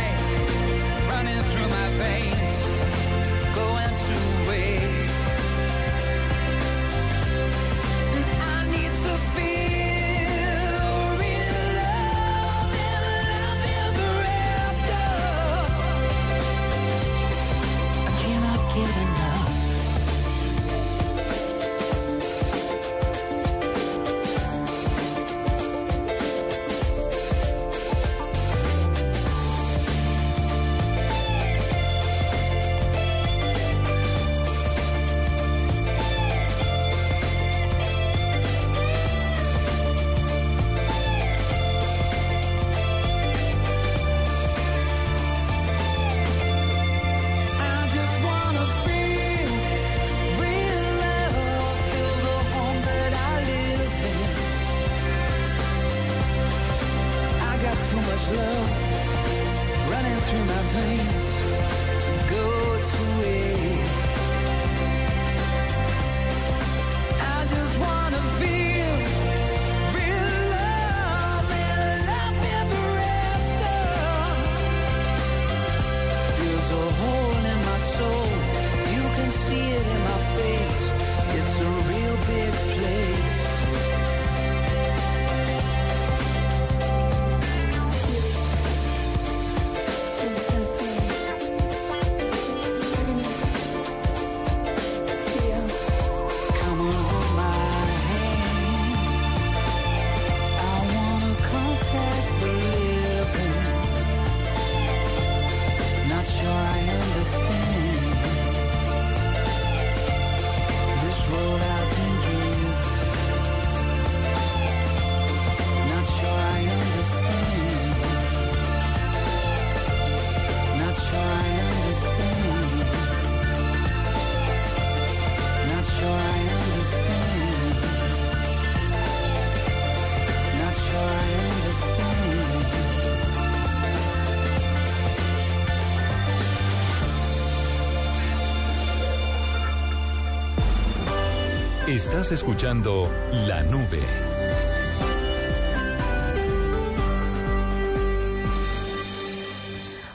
Estás escuchando La Nube.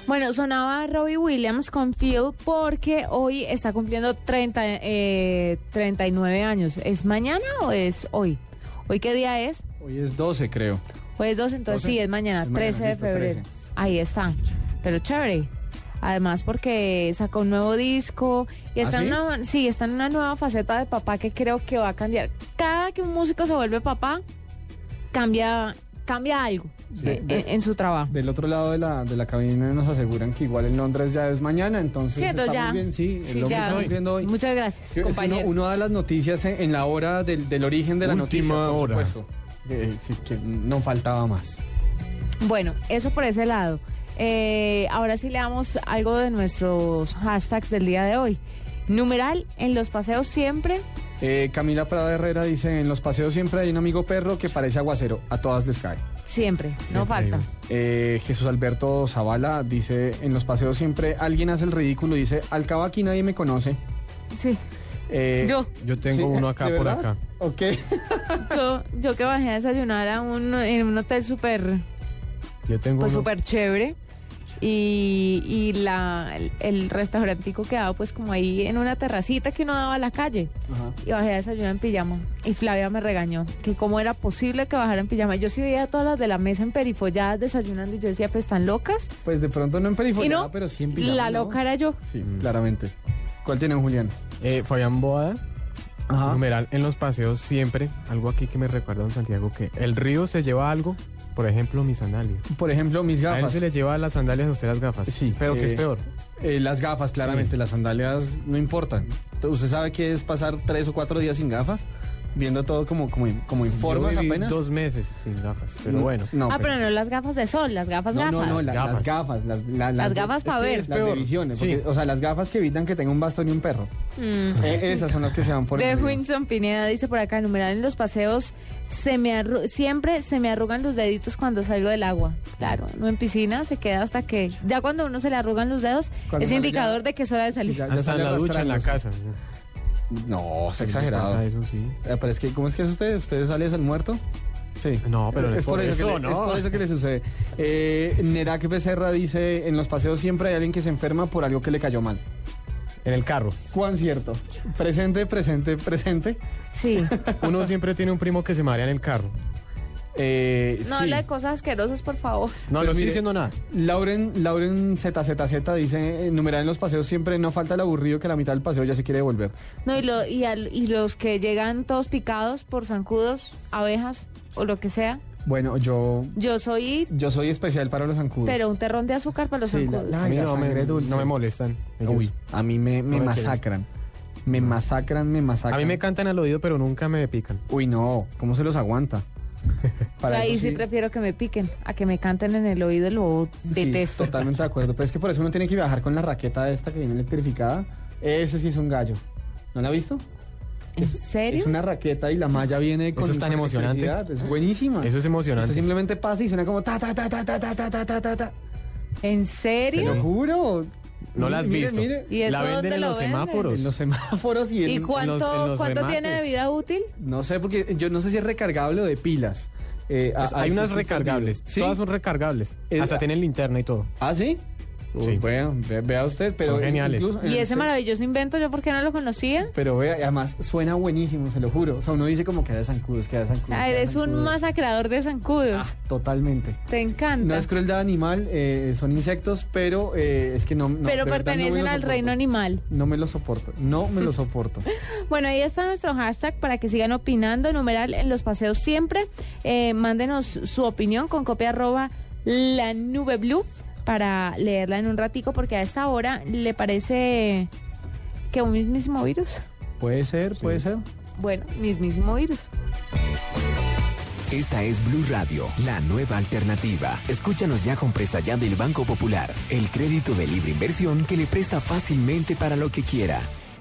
Bueno, sonaba Robbie Williams con Phil porque hoy está cumpliendo 30, eh, 39 años. ¿Es mañana o es hoy? ¿Hoy qué día es? Hoy es 12, creo. Hoy es 12, entonces 12. sí, es mañana, Es mañana, 13 de listo, febrero. 13. Ahí está. Pero chévere. Además porque sacó un nuevo disco y ¿Ah, está, en sí? una, sí, está en una nueva faceta de papá que creo que va a cambiar. Cada que un músico se vuelve papá, cambia, cambia algo De- de- en, en su trabajo. Del otro lado de la, de la cabina nos aseguran que igual en Londres ya es mañana, entonces Sí, está ya. muy bien, sí, Sí, es lo que ya. estamos viendo hoy. Muchas gracias, Sí, es que uno, uno da las noticias en, en la hora del, del origen de la Última noticia, por hora. supuesto. Eh, sí, que no faltaba más. Bueno, eso por ese lado. Eh, ahora sí le damos algo de nuestros hashtags del día de hoy. Numeral, en los paseos siempre. Eh, Camila Prada Herrera dice, en los paseos siempre hay un amigo perro que parece aguacero, a todas les cae. Siempre, no Siempre falta. Eh, Jesús Alberto Zavala dice, en los paseos siempre alguien hace el ridículo y dice, al cabo aquí nadie me conoce. Sí. Eh, Yo. Yo tengo sí, uno acá ¿de por verdad? acá. Ok. Yo, yo que bajé a desayunar a un, en un hotel súper Yo tengo pues uno. súper chévere y, y la, el, el restaurantico quedaba pues como ahí en una terracita que uno daba a la calle Ajá. y bajé a desayunar en pijama y Flavia me regañó que cómo era posible que bajara en pijama yo sí veía a todas las de la mesa en perifolladas desayunando y yo decía pues están locas Pues de pronto no en perifollada, no pero sí en pijama, la ¿no? loca era yo Sí, claramente. ¿Cuál tiene Julián? Eh, Fabián Boada. Ajá. Numeral, en los paseos siempre, algo aquí que me recuerda a don Santiago, que el río se lleva algo, por ejemplo, mis sandalias. Por ejemplo, mis A él gafas. se le lleva las sandalias a usted las gafas. Sí, Pero que eh, es peor. Eh, las gafas, claramente, las sandalias no importan. Usted sabe que es pasar tres o cuatro días sin gafas, viendo todo como, como, como en formas Yo viví apenas. dos meses sin gafas, pero No, bueno. No, ah pero no las gafas de sol las gafas no, gafas no, no, la- Gafas. las gafas. Las, la- Las gafas pa' es que ver. Las de Peor. visiones. Sí. porque, O sea, las gafas que evitan que tenga un bastón y un perro. Mm. Eh, esas son las que se van por De. Winson Pineda dice por acá, numeral en los paseos, se me arru- siempre se me arrugan los deditos cuando salgo del agua. Claro, no en piscina se queda hasta que, ya cuando uno se le arrugan los dedos, Cuando es indicador ya- de que es hora de salir. Ya- ya Hasta en la ducha, en la casa. No, es ¿Qué le exagerado. Eso sí. Eh, pero es que, ¿cómo es que es usted? ¿Usted sale el muerto? Sí. No, pero no es por eso, le, ¿no? es por eso que le sucede. Eh, Nerak Becerra dice, en los paseos siempre hay alguien que se enferma por algo que le cayó mal. En el carro. ¿Cuán cierto? Presente, presente, presente. Sí. Uno siempre tiene un primo que se marea en el carro. Eh, No sí. habla de cosas asquerosas, por favor. No, Pues no estoy mire, diciendo nada. Lauren, Lauren ZZZ dice, numeral en los paseos siempre no falta el aburrido que a la mitad del paseo ya se quiere devolver. No, y, lo, y, al- y los que llegan todos picados por zancudos, abejas o lo que sea. Bueno, yo, Yo soy, yo soy especial para los zancudos. pero un terrón de azúcar para los Sí, zancudos. la- A mí la no me, sangre dulce. no me molestan. ellos. Uy, a mí me, me No me quieren. masacran. Me masacran, me masacran. A mí me cantan al oído, pero nunca me pican. Uy, no, ¿cómo se los aguanta? Para Ahí eso sí prefiero que me piquen, a que me canten en el oído, lo sí, detesto. totalmente de acuerdo. Pero es que por eso uno tiene que viajar con la raqueta esta que viene electrificada. Ese sí es un gallo. ¿No la ha visto? ¿En serio? Es una raqueta y la malla viene con Eso es tan emocionante. Es buenísima. Eso es emocionante. Usted simplemente pasa y suena como ta ta ta ta ta ta ta ta ta ta ta. ¿En Te serio? lo juro. No la has Mire, visto. mire. ¿Y eso la venden dónde en lo los venden? semáforos. En los semáforos y en... ¿Y cuánto, en los- en los cuánto tiene de vida útil? No sé, porque yo no sé si es recargable o de pilas. Eh, Pues hay unas recargables. Todas son recargables. Es- Hasta tienen linterna y todo. ¿Ah, sí? Sí. Bueno, ve- vea usted, pero... Son geniales. incluso Y ese maravilloso invento, ¿yo por qué no lo conocía? Pero vea, además suena buenísimo, se lo juro. O sea, uno dice como que da zancudos, que da zancudos. Ah, eres un zancudos. masacrador de zancudos. Ah, totalmente. Te encanta. No es crueldad animal, eh, son insectos, pero eh, es que no... no, pero de verdad no me pertenecen al soporto. reino animal. No me lo soporto, no me lo soporto. Bueno, ahí está nuestro hashtag para que sigan opinando. Numeral en los paseos siempre. Eh, mándenos su opinión con copia arroba la nube blue para leerla en un ratico porque a esta hora le parece que un mismísimo virus. Puede ser, puede ser. Bueno, mismísimo virus. Esta es Blue Radio, la nueva alternativa. Escúchanos ya con presta ya del Banco Popular, el crédito de libre inversión que le presta fácilmente para lo que quiera.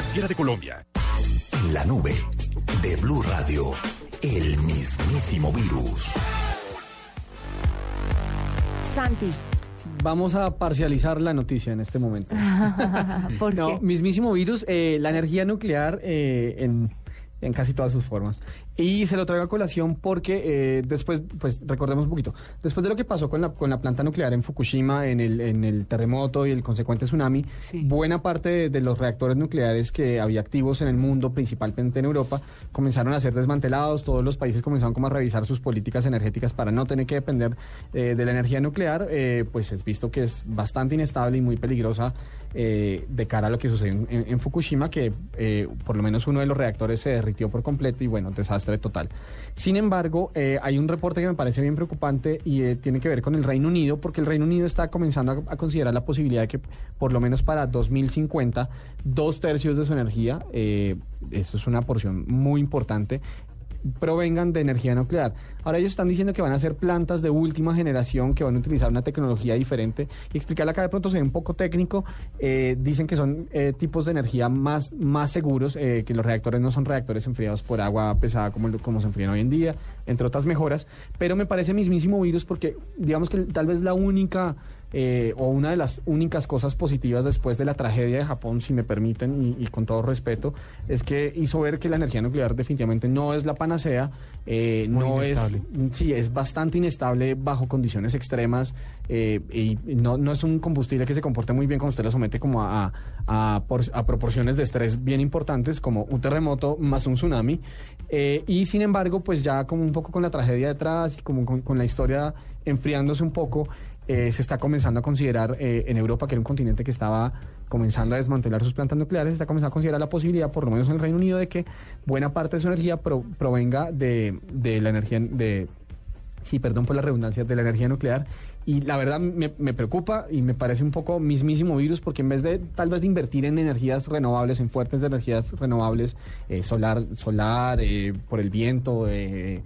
Superfinanciera de Colombia. En la nube de Blue Radio, el mismísimo virus. Santi. Vamos a parcializar la noticia en este momento. ¿Por no, qué? mismísimo virus, eh, la energía nuclear eh, en, en casi todas sus formas. Y se lo traigo a colación porque eh, después, pues recordemos un poquito, después de lo que pasó con la, con la planta nuclear en Fukushima, en el, en el terremoto y el consecuente tsunami, buena parte de, de los reactores nucleares que había activos en el mundo, principalmente en Europa, comenzaron a ser desmantelados, todos los países comenzaron como a revisar sus políticas energéticas para no tener que depender eh, de la energía nuclear, eh, pues es visto que es bastante inestable y muy peligrosa eh, de cara a lo que sucedió en, Fukushima, que eh, por lo menos uno de los reactores se derritió por completo y bueno, desastre total. Sin embargo, eh, hay un reporte que me parece bien preocupante y tiene que ver con el Reino Unido, porque el Reino Unido está comenzando a, a considerar la posibilidad de que por lo menos para 2050 dos tercios de su energía, eso es una porción muy importante, provengan de energía nuclear. Ahora ellos están diciendo que van a hacer plantas de última generación que van a utilizar una tecnología diferente. Y explicarla acá de pronto se ve un poco técnico. Eh, dicen que son eh, tipos de energía más, más seguros, eh, que los reactores no son reactores enfriados por agua pesada como, como se enfrían hoy en día, entre otras mejoras. Pero me parece mismísimo virus porque digamos que tal vez la única... eh, o una de las únicas cosas positivas después de la tragedia de Japón, si me permiten, y, y con todo respeto, es que hizo ver que la energía nuclear definitivamente no es la panacea, eh, no inestable. es, sí, es bastante inestable bajo condiciones extremas eh, y no, no es un combustible que se comporte muy bien cuando usted lo somete como a, a, a por- a proporciones de estrés bien importantes como un terremoto más un tsunami y sin embargo pues ya como un poco con la tragedia detrás y como con, con la historia enfriándose un poco eh, se está comenzando a considerar eh, en Europa, que era un continente que estaba comenzando a desmantelar sus plantas nucleares, se está comenzando a considerar la posibilidad, por lo menos en el Reino Unido, de que buena parte de su energía pro- provenga de, de la energía de sí, perdón por la redundancia, de la energía nuclear. Y la verdad me, me preocupa y me parece un poco mismísimo virus porque en vez de tal vez de invertir en energías renovables, en fuertes de energías renovables, eh, solar, solar eh, por el viento, eh,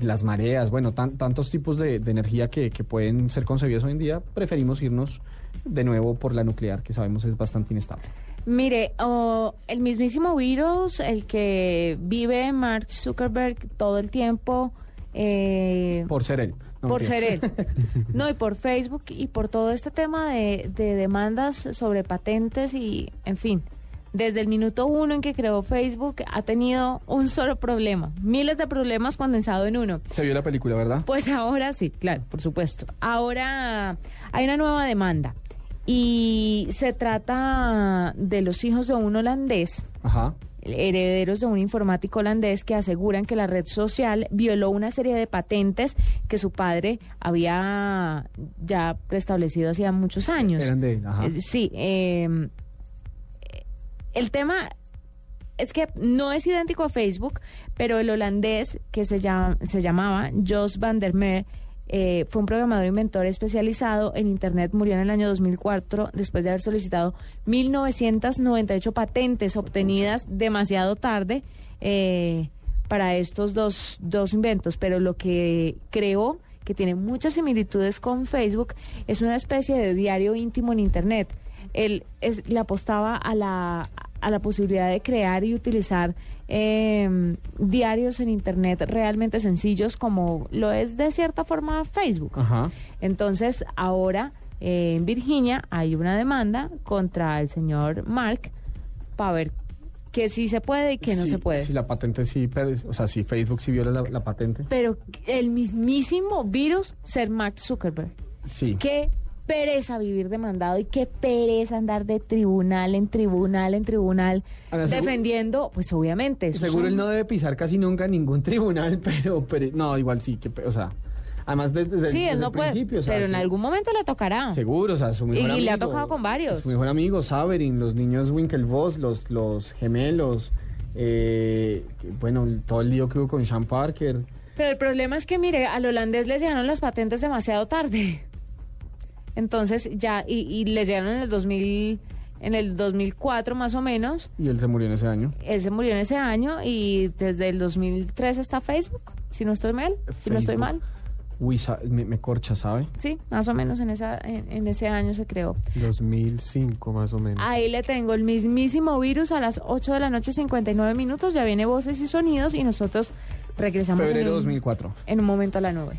las mareas, bueno, tan- tantos tipos de, de energía que, que pueden ser concebidas hoy en día, preferimos irnos de nuevo por la nuclear, que sabemos es bastante inestable. Mire, oh, el mismísimo virus, el que vive Mark Zuckerberg todo el tiempo. eh, Por ser él. No, por ser él. No, y por Facebook y por todo este tema de, de demandas sobre patentes y, en fin, desde el minuto uno en que creó Facebook ha tenido un solo problema, miles de problemas condensados en uno. Se vio la película, ¿verdad? Pues ahora sí, claro, por supuesto. Ahora hay una nueva demanda y se trata de los hijos de un holandés Ajá. herederos de un informático holandés que aseguran que la red social violó una serie de patentes que su padre había ya preestablecido hacía muchos años. Eran de él, ajá. Eh, Sí, eh, el tema es que no es idéntico a Facebook, pero el holandés que se, llama, se llamaba Jos van der Meer eh, fue un programador inventor especializado en Internet, murió en el año 2004 después de haber solicitado 1.998 patentes obtenidas demasiado tarde eh, para estos dos, dos inventos, pero lo que creó, que tiene muchas similitudes con Facebook, es una especie de diario íntimo en Internet. Él es- le apostaba a la, a la posibilidad de crear y utilizar eh, diarios en Internet realmente sencillos como lo es de cierta forma Facebook. Ajá. Entonces, ahora eh, en Virginia hay una demanda contra el señor Mark para ver que sí se puede y que no se puede. Si la patente sí, pero, o sea, si Facebook sí viola la, la patente. Pero el mismísimo virus ser Mark Zuckerberg. Sí. Qué pereza vivir demandado y qué pereza andar de tribunal en tribunal en tribunal Ahora, defendiendo, pues obviamente. Seguro son- él no debe pisar casi nunca ningún tribunal, pero, pero no, igual sí, que, o sea, además desde, desde- Sí, desde él no el puede, principio, pero en algún momento le tocará. Seguro, o sea, su mejor Y amigo. le ha tocado con varios. Su mejor amigo, Saverin, los niños Winklevoss, los, los gemelos, eh, bueno, todo el lío que hubo con Sean Parker. Pero el problema es que, mire, al holandés les llegaron las patentes demasiado tarde. Entonces ya, y, y les llegaron en el en el 2004 más o menos. Y él se murió en ese año. Él se murió en ese año y desde el 2003 está Facebook, si no estoy mal, si no estoy Facebook. mal. Uy, me, me corcha, ¿sabe? Sí, más o menos en, esa, en, en ese año se creó. 2005 más o menos. Ahí le tengo el mismísimo virus a las 8 de la noche, 59 minutos. Ya viene voces y sonidos y nosotros regresamos en Febrero un, 2004. en un momento a la nube.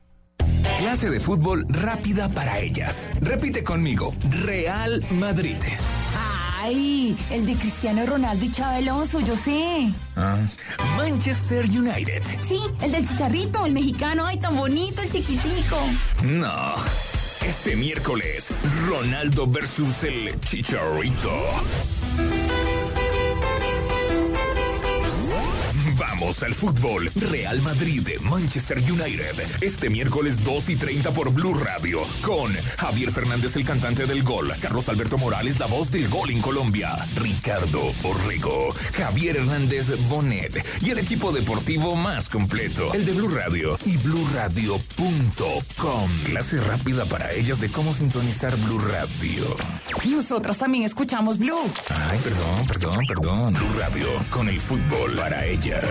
Clase de fútbol rápida para ellas. Repite conmigo. Real Madrid. Ay, el de Cristiano Ronaldo y Chávez Alonso, yo sé. Ah. Manchester United. Sí, el del chicharrito, el mexicano, ay, tan bonito, el chiquitico. No. Este miércoles, Ronaldo versus el Chicharrito. Vamos al fútbol. Real Madrid, Manchester United. Este miércoles 2 y 30 por Blue Radio. Con Javier Fernández, el cantante del gol. Carlos Alberto Morales, la voz del gol en Colombia. Ricardo Orrego. Javier Hernández Bonet. Y el equipo deportivo más completo. El de Blue Radio. Y BlueRadio.com. Clase rápida para ellas de cómo sintonizar Blue Radio. Nosotras también escuchamos Blue. Ay, perdón, perdón, perdón. Blue Radio, con el fútbol para ellas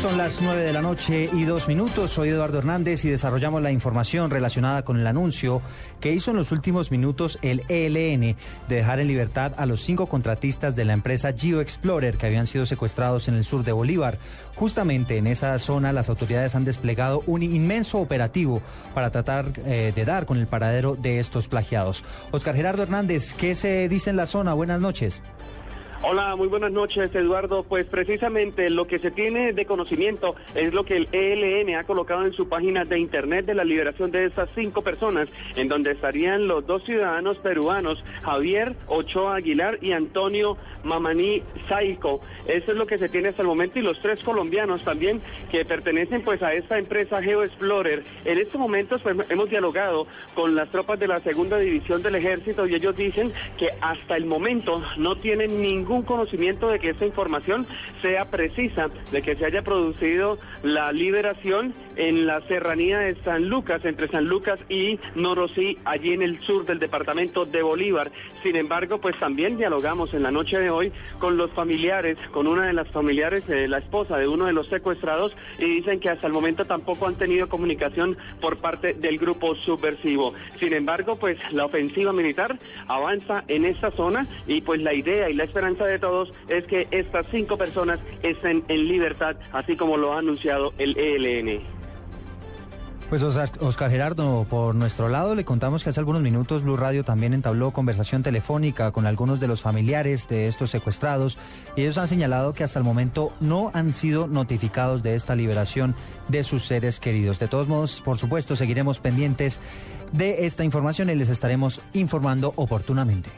Son las 9 de la noche y dos minutos. Soy Eduardo Hernández y desarrollamos la información relacionada con el anuncio que hizo en los últimos minutos el ELN de dejar en libertad a los cinco contratistas de la empresa GeoExplorer que habían sido secuestrados en el sur de Bolívar. Justamente en esa zona las autoridades han desplegado un inmenso operativo para tratar eh, de dar con el paradero de estos plagiados. Oscar Gerardo Hernández, ¿qué se dice en la zona? Buenas noches. Hola, muy buenas noches, Eduardo. Pues precisamente lo que se tiene de conocimiento es lo que el ELN ha colocado en su página de internet de la liberación de estas cinco personas, en donde estarían los dos ciudadanos peruanos, Javier Ochoa Aguilar y Antonio Mamaní Saico. Eso es lo que se tiene hasta el momento y los tres colombianos también que pertenecen pues a esta empresa GeoExplorer. En estos momentos pues hemos dialogado con las tropas de la segunda división del ejército y ellos dicen que hasta el momento no tienen ningún conocimiento de que esta información sea precisa, de que se haya producido la liberación en la serranía de San Lucas, entre San Lucas y Norosí, allí en el sur del departamento de Bolívar. Sin embargo, pues también dialogamos en la noche de hoy con los familiares, con una de las familiares, eh, la esposa de uno de los secuestrados, y dicen que hasta el momento tampoco han tenido comunicación por parte del grupo subversivo. Sin embargo, pues la ofensiva militar avanza en esta zona y pues la idea y la esperanza de todos es que estas cinco personas estén en libertad, así como lo ha anunciado el ELN. Pues Oscar Gerardo, por nuestro lado le contamos que hace algunos minutos Blue Radio también entabló conversación telefónica con algunos de los familiares de estos secuestrados y ellos han señalado que hasta el momento no han sido notificados de esta liberación de sus seres queridos. De todos modos, por supuesto, seguiremos pendientes de esta información y les estaremos informando oportunamente.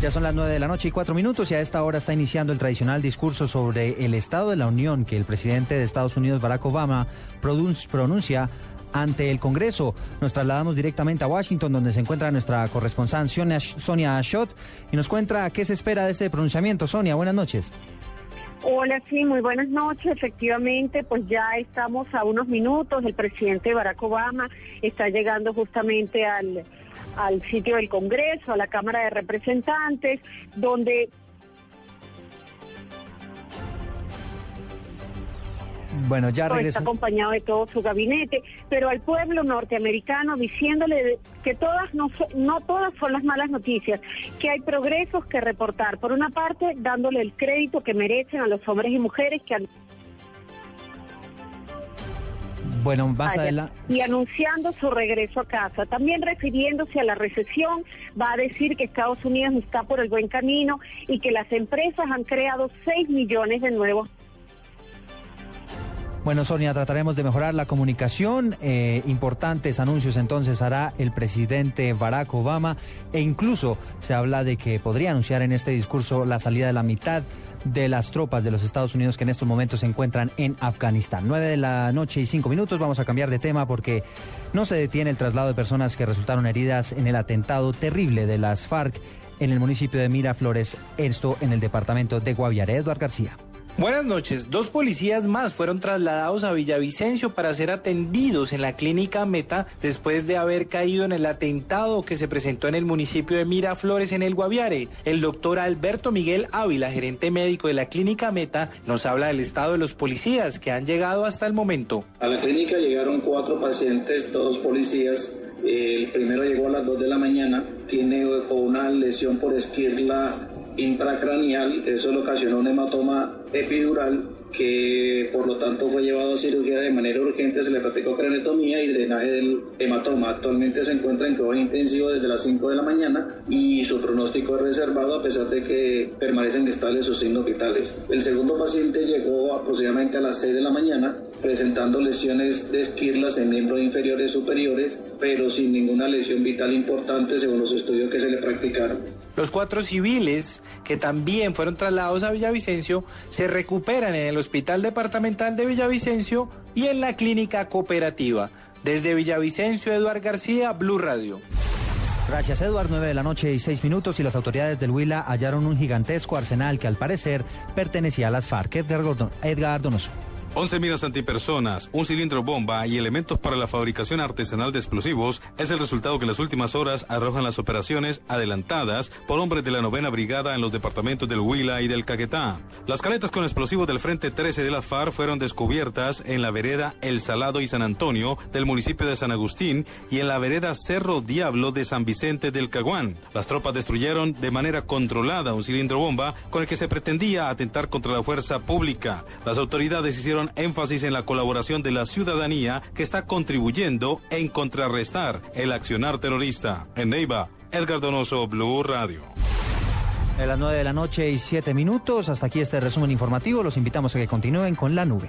Ya son las 9 de la noche y cuatro minutos y a esta hora está iniciando el tradicional discurso sobre el Estado de la Unión que el presidente de Estados Unidos, Barack Obama, pronun- pronuncia ante el Congreso. Nos trasladamos directamente a Washington, donde se encuentra nuestra corresponsal Sonia Schott y nos cuenta qué se espera de este pronunciamiento. Sonia, buenas noches. Hola, sí, muy buenas noches. Efectivamente, pues ya estamos a unos minutos. El presidente Barack Obama está llegando justamente al, al sitio del Congreso, a la Cámara de Representantes, donde Bueno, ya está regresa. acompañado de todo su gabinete, pero al pueblo norteamericano diciéndole que todas no, no todas son las malas noticias, que hay progresos que reportar. Por una parte, dándole el crédito que merecen a los hombres y mujeres que han Bueno, más adelante. y anunciando su regreso a casa. También refiriéndose a la recesión, va a decir que Estados Unidos está por el buen camino y que las empresas han creado 6 millones de nuevos Bueno, Sonia, trataremos de mejorar la comunicación. Eh, importantes anuncios entonces hará el presidente Barack Obama e incluso se habla de que podría anunciar en este discurso la salida de la mitad de las tropas de los Estados Unidos que en estos momentos se encuentran en Afganistán. 9 de la noche y 5 minutos. Vamos a cambiar de tema porque no se detiene el traslado de personas que resultaron heridas en el atentado terrible de las FARC en el municipio de Miraflores, esto en el departamento de Guaviare. Eduard García. Buenas noches. Dos policías más fueron trasladados a Villavicencio para ser atendidos en la clínica Meta después de haber caído en el atentado que se presentó en el municipio de Miraflores en el Guaviare. El doctor Alberto Miguel Ávila, gerente médico de la clínica Meta, nos habla del estado de los policías que han llegado hasta el momento. A la clínica llegaron cuatro pacientes, todos policías. El primero llegó a las 2 de la mañana, tiene una lesión por esquirla intracraneal, eso le ocasionó un hematoma epidural que por lo tanto fue llevado a cirugía de manera urgente, se le practicó craneotomía y drenaje del hematoma. Actualmente se encuentra en cuidado intensivo desde las 5 de la mañana y su pronóstico es reservado a pesar de que permanecen estables sus signos vitales. El segundo paciente llegó aproximadamente a las 6 de la mañana presentando lesiones de esquirlas en miembros inferiores superiores, pero sin ninguna lesión vital importante según los estudios que se le practicaron. Los cuatro civiles, que también fueron trasladados a Villavicencio, se recuperan en el Hospital Departamental de Villavicencio y en la Clínica Cooperativa. Desde Villavicencio, Eduard García, Blue Radio. Gracias, Eduard. 9 de la noche y 6 minutos y las autoridades del Huila hallaron un gigantesco arsenal que al parecer pertenecía a las FARC. Edgar, Donoso. 11 minas antipersonas, un cilindro bomba y elementos para la fabricación artesanal de explosivos es el resultado que en las últimas horas arrojan las operaciones adelantadas por hombres de la novena brigada en los departamentos del Huila y del Caquetá. Las caletas con explosivos del Frente 13 de la FARC fueron descubiertas en la vereda El Salado y San Antonio del municipio de San Agustín y en la vereda Cerro Diablo de San Vicente del Caguán. Las tropas destruyeron de manera controlada un cilindro bomba con el que se pretendía atentar contra la fuerza pública. Las autoridades énfasis en la colaboración de la ciudadanía que está contribuyendo en contrarrestar el accionar terrorista. En Neiva, Edgar Donoso, Blue Radio. A las 9 de la noche y 7 minutos. Hasta aquí este resumen informativo. Los invitamos a que continúen con la nube.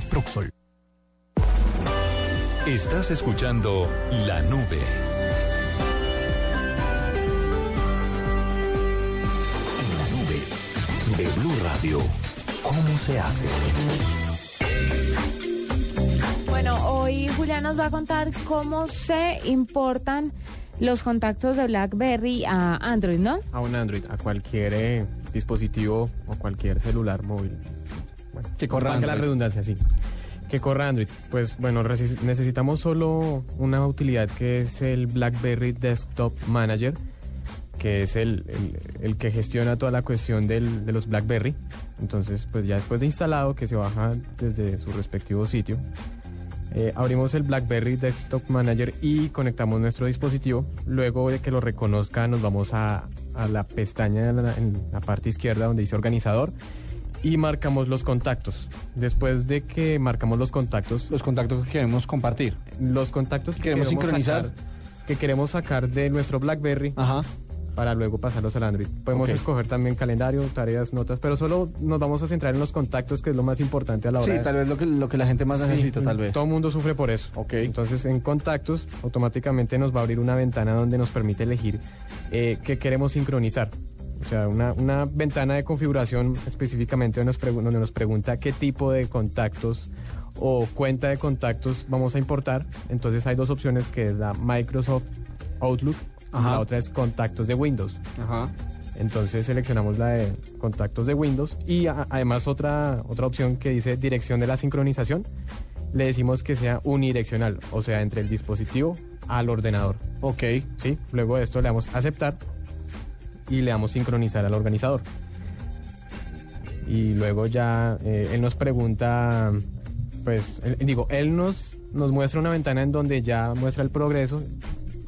Proxol. Estás escuchando La Nube. En la nube de Blue Radio. ¿Cómo se hace? Bueno, hoy Julián nos va a contar cómo se importan los contactos de BlackBerry a Android, ¿no? A un Android, a cualquier eh, dispositivo o cualquier celular móvil. Bueno, Que corra valga la Android. redundancia, sí. Que corra Android. Pues bueno, necesitamos solo una utilidad que es el BlackBerry Desktop Manager, que es el, el- el que gestiona toda la cuestión del- de los BlackBerry. Entonces, pues ya después de instalado, que se baja desde su respectivo sitio, eh, abrimos el BlackBerry Desktop Manager y conectamos nuestro dispositivo. Luego de que lo reconozca, nos vamos a, a la pestaña en la, en la parte izquierda donde dice organizador y marcamos los contactos. Después de que marcamos los contactos, los contactos que queremos compartir, los contactos que Queremos sincronizar. sacar- que queremos sacar de nuestro BlackBerry, para luego pasarlos al Android. Podemos Ok. escoger también calendario, tareas, notas, pero solo nos vamos a centrar en los contactos, que es lo más importante a la hora Sí, de- tal vez lo que, lo que la gente más Sí, necesita, tal vez. Todo el mundo sufre por eso. Entonces, en contactos, automáticamente nos va a abrir una ventana donde nos permite elegir eh, qué queremos sincronizar. O sea, una, una ventana de configuración específicamente donde nos, pregu- donde nos pregunta qué tipo de contactos o cuenta de contactos vamos a importar. Entonces, hay dos opciones que es la Microsoft Outlook y Ajá. la otra es contactos de Windows. Ajá. Entonces seleccionamos la de contactos de Windows y a- además otra, otra opción que dice dirección de la sincronización. Le decimos que sea unidireccional, o sea, entre el dispositivo al ordenador. Ok. Sí, luego de esto le damos aceptar y le damos sincronizar al organizador. Y luego ya eh, él nos pregunta, pues, él- digo, él nos, nos muestra una ventana en donde ya muestra el progreso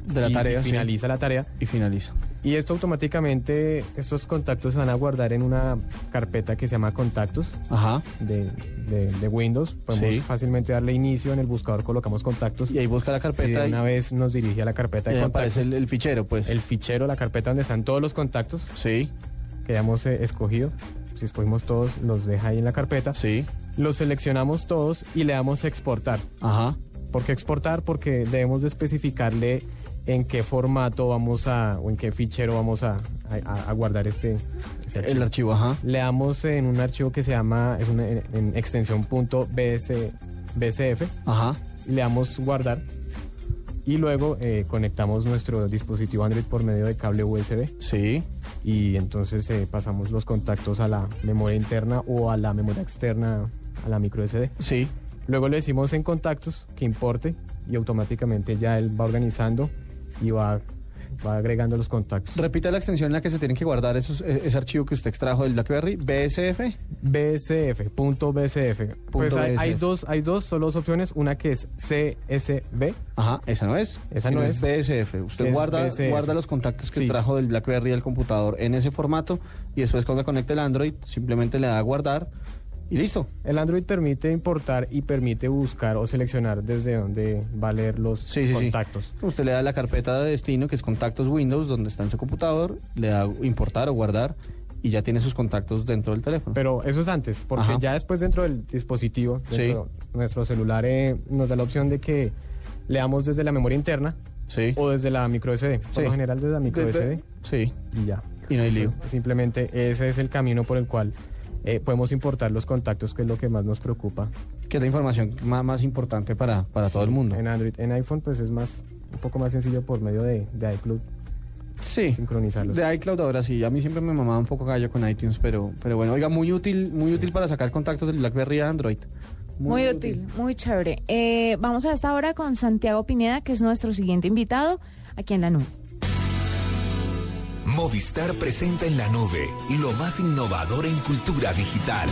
De la y- tarea, sí. finaliza la tarea. Y finaliza. Y esto automáticamente, estos contactos se van a guardar en una carpeta que se llama contactos Ajá. de, de- de Windows. Podemos Sí. fácilmente darle inicio en el buscador, colocamos contactos. Y ahí busca la carpeta Y de y- una vez nos dirige a la carpeta de ahí contactos. aparece el, el fichero, pues. El fichero, la carpeta donde están todos los contactos. Sí. Que hayamos eh, escogido. Si escogimos todos, los deja ahí en la carpeta. Sí. Los seleccionamos todos y le damos exportar. Ajá. ¿Por qué exportar? Porque debemos de especificarle en qué formato vamos a, o en qué fichero vamos a, a- a guardar este, este El archivo, ajá. Le damos en un archivo que se llama, es una en, en extensión punto BS, BSF. Ajá. Le damos guardar y luego eh, conectamos nuestro dispositivo Android por medio de cable USB. Sí. Y entonces eh, pasamos los contactos a la memoria interna o a la memoria externa, a la micro SD. Sí. Luego le decimos en contactos que importe y automáticamente ya él va organizando y va, va agregando los contactos. Repita la extensión en la que se tienen que guardar esos, e- ese archivo que usted extrajo del BlackBerry, BSF. BSF, punto BSF. pues hay, dos, hay dos, solo dos opciones. Una que es CSV. Ajá, esa no es. Esa no es es. BSF. Usted Es guarda, BSF. guarda los contactos que Sí. trajo del BlackBerry al computador en ese formato y después cuando conecte el Android simplemente le da a guardar y listo. El Android permite importar y permite buscar o seleccionar desde donde va a leer los Sí, sí, sí. contactos. Usted le da la carpeta de destino que es contactos Windows donde está en su computador, le da importar o guardar y ya tiene sus contactos dentro del teléfono. Pero eso es antes, porque Ajá. ya después dentro del dispositivo, Sí. dentro de nuestro celular, eh, nos da la opción de que leamos desde la memoria interna Sí. o desde la micro SD. Por Sí. lo general desde la micro SD. Sí. Y ya. Y no hay lío. Simplemente ese es el camino por el cual eh, podemos importar los contactos, que es lo que más nos preocupa. Que es la información más, más importante para, para todo el mundo. En Android, en iPhone, pues es más un poco más sencillo por medio de, de iCloud. Sí. Sincronizarlos. De iCloud ahora sí, a mí siempre me mamaba un poco gallo con iTunes, pero, pero bueno, oiga, muy útil, muy útil para sacar contactos del BlackBerry a Android. Muy, útil, muy chévere. Eh, vamos a esta hora con Santiago Pineda, que es nuestro siguiente invitado aquí en la nube. Movistar presenta en la nube lo más innovador en cultura digital.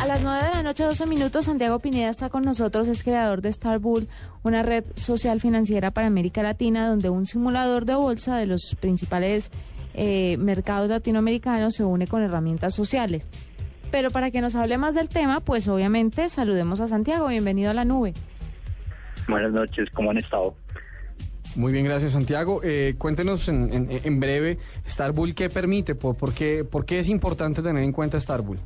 A las 9 de la noche, 12 minutos, Santiago Pineda está con nosotros, es creador de Starbull, una red social financiera para América Latina, donde un simulador de bolsa de los principales eh, mercados latinoamericanos se une con herramientas sociales. Pero para que nos hable más del tema, pues obviamente saludemos a Santiago. Bienvenido a la nube. Buenas noches, ¿cómo han estado? Muy bien, gracias Santiago. Eh, cuéntenos en, en- en breve, Starbull, ¿qué permite? ¿Por, por qué, por qué es importante tener en cuenta Starbull?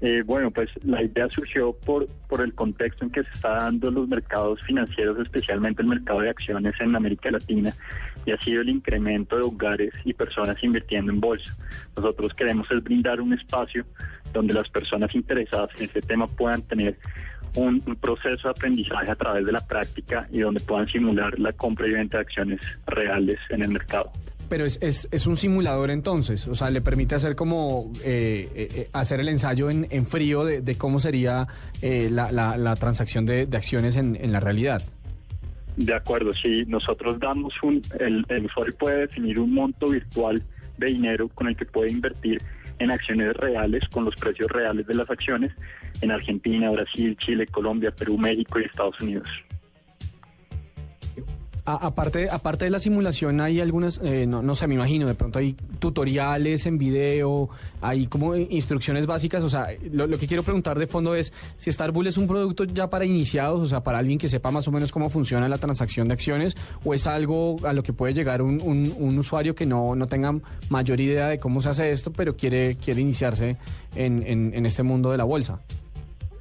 Eh, bueno, pues la idea surgió por, por el contexto en que se está dando los mercados financieros, especialmente el mercado de acciones en América Latina, y ha sido el incremento de hogares y personas invirtiendo en bolsa. Nosotros queremos es brindar un espacio donde las personas interesadas en este tema puedan tener un, un proceso de aprendizaje a través de la práctica y donde puedan simular la compra y venta de acciones reales en el mercado. Pero es, es, es un simulador entonces, o sea, le permite hacer como eh, eh, eh, hacer el ensayo en, en frío de, de cómo sería eh, la, la- la transacción de, de acciones en, en la realidad. De acuerdo, si nosotros damos un, el, el usuario puede definir un monto virtual de dinero con el que puede invertir en acciones reales, con los precios reales de las acciones en Argentina, Brasil, Chile, Colombia, Perú, México y Estados Unidos. Aparte, aparte de la simulación, hay algunas, eh, no, no sé, me imagino, de pronto hay tutoriales en video, hay como instrucciones básicas. O sea, lo, que quiero preguntar de fondo es si Starbull es un producto ya para iniciados, o sea, para alguien que sepa más o menos cómo funciona la transacción de acciones, o es algo a lo que puede llegar un, un- usuario que no, no tenga mayor idea de cómo se hace esto, pero quiere, quiere iniciarse en- en este mundo de la bolsa.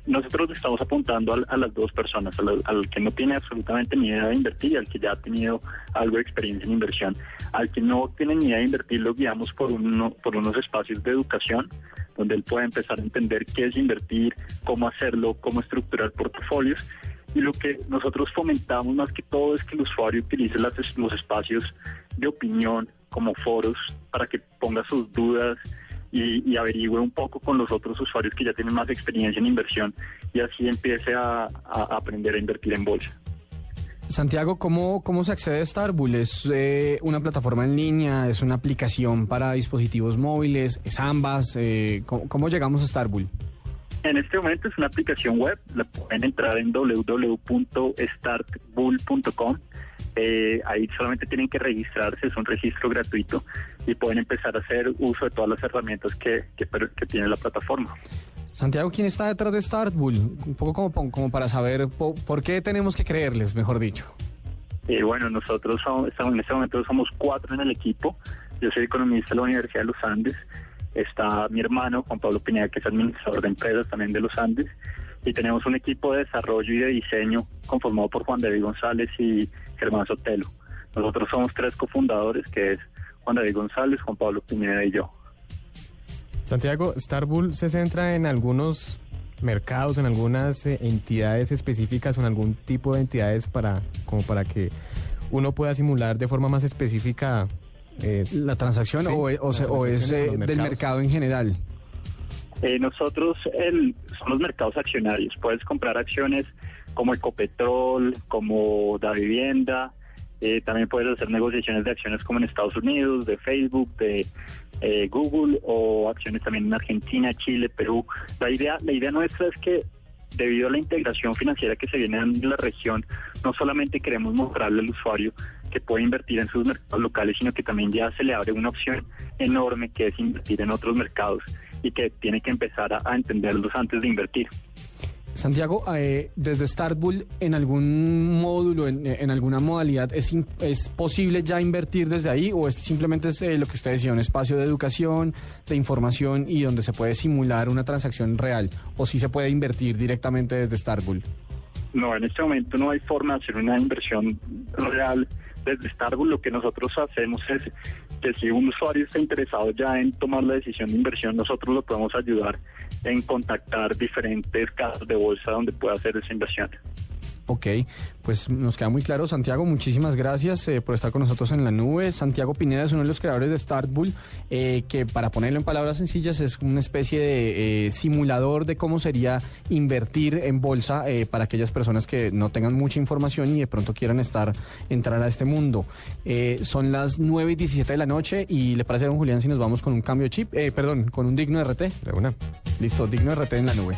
Nosotros estamos apuntando a, las dos personas, al, que no tiene absolutamente ni idea de invertir y al que ya ha tenido algo de experiencia en inversión. Al que no tiene ni idea de invertir lo guiamos por, uno, por unos espacios de educación donde él puede empezar a entender qué es invertir, cómo hacerlo, cómo estructurar portafolios. Y lo que nosotros fomentamos más que todo es que el usuario utilice las- los espacios de opinión como foros para que ponga sus dudas y, y averigüe un poco con los otros usuarios que ya tienen más experiencia en inversión y así empiece a, a aprender a invertir en bolsa. Santiago, ¿cómo, cómo se accede a Starbull? ¿Es eh, una plataforma en línea? ¿Es una aplicación para dispositivos móviles? ¿Es ambas? Eh, ¿cómo, cómo llegamos a Starbull? En este momento es una aplicación web, la pueden entrar en www.startbull.com. Eh, ahí solamente tienen que registrarse, es un registro gratuito y pueden empezar a hacer uso de todas las herramientas que, que, que tiene la plataforma. Santiago, ¿quién está detrás de Starbull? Un poco como, como para saber po- por qué tenemos que creerles, mejor dicho. Eh, bueno, nosotros somos- estamos, en este momento somos cuatro en el equipo. Yo soy economista de la Universidad de los Andes. Está mi hermano, Juan Pablo Pineda, que es administrador de empresas también de los Andes. Y tenemos un equipo de desarrollo y de diseño conformado por Juan David González y Germán Sotelo. Nosotros somos tres cofundadores, que es Juan David González, Juan Pablo Pineda y yo. Santiago, Starbull se centra en algunos mercados, en algunas eh, entidades específicas o en algún tipo de entidades para como para que uno pueda simular de forma más específica eh, la transacción sí, o, o las se- o es eh, del mercado en general. Eh, nosotros el, son los mercados accionarios. Puedes comprar acciones como Ecopetrol, como Da Vivienda. eh, también puedes hacer negociaciones de acciones como en Estados Unidos, de Facebook, de eh, Google o acciones también en Argentina, Chile, Perú. La idea, la idea nuestra es que debido a la integración financiera que se viene en la región, no solamente queremos mostrarle al usuario que puede invertir en sus mercados locales, sino que también ya se le abre una opción enorme que es invertir en otros mercados y que tiene que empezar a, a entenderlos antes de invertir. Santiago, eh, desde Startbull, ¿en algún módulo, en, alguna modalidad, es posible ya invertir desde ahí o es simplemente es, eh, lo que usted decía, un espacio de educación, de información y donde se puede simular una transacción real? ¿O si se puede invertir directamente desde Startbull? No, en este momento no hay forma de hacer una inversión real desde Starbucks. Lo que nosotros hacemos es que si un usuario está interesado ya en tomar la decisión de inversión, nosotros lo podemos ayudar en contactar diferentes casas de bolsa donde pueda hacer esa inversión. Ok, pues nos queda muy claro. Santiago, muchísimas gracias eh, por estar con nosotros en la nube. Santiago Pineda es uno de los creadores de Startbull, eh, que para ponerlo en palabras sencillas es una especie de eh, simulador de cómo sería invertir en bolsa para aquellas personas que no tengan mucha información y de pronto quieran estar entrar a este mundo. Son las 9 y 17 de la noche y le parece a don Julián si nos vamos con un cambio de chip, eh, perdón, con un digno RT. De una. Listo, digno RT en la nube.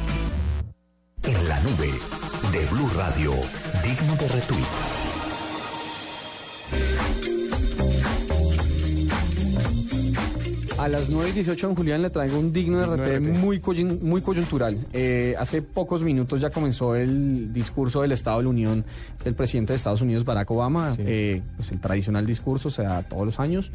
En la nube de Blue Radio, digno de retweet. A las 9 y 18, don Julián, le traigo un digno de RT. muy, coyun- muy coyuntural. Eh, hace pocos minutos ya comenzó el discurso del Estado de la Unión del presidente de Estados Unidos, Barack Obama. Eh, pues el tradicional discurso se da todos los años.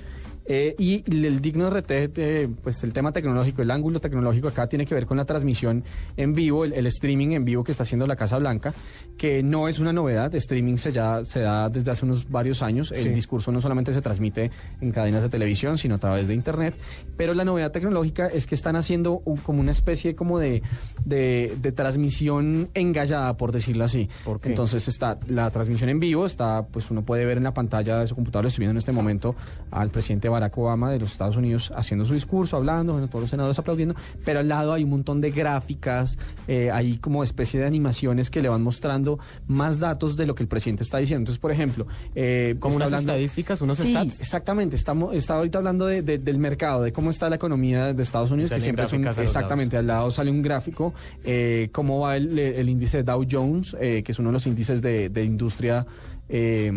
Eh, y el digno RT, eh, pues el tema tecnológico, el ángulo tecnológico acá tiene que ver con la transmisión en vivo, el, el streaming en vivo que está haciendo la Casa Blanca, que no es una novedad, streaming se, ya, se da desde hace unos varios años, Sí. el discurso no solamente se transmite en cadenas de televisión, sino a través de internet, pero la novedad tecnológica es que están haciendo un- como una especie como de, de, de transmisión engallada, por decirlo así. qué? Entonces está la transmisión en vivo, está, pues uno puede ver en la pantalla de su computador, estoy viendo en este momento, al presidente Barack Obama de los Estados Unidos haciendo su discurso, hablando, bueno, todos los senadores aplaudiendo, pero al lado hay un montón de gráficas, eh, hay como especie de animaciones que le van mostrando más datos de lo que el presidente está diciendo. Entonces, por ejemplo, eh, Como unas estadísticas, unos sí, stats. exactamente. Estamos, está ahorita hablando de- de- del mercado, de cómo está la economía de Estados Unidos, que siempre es un, exactamente, al lado sale un gráfico, eh, cómo va el, el índice Dow Jones, eh, que es uno de los índices de, de industria, eh,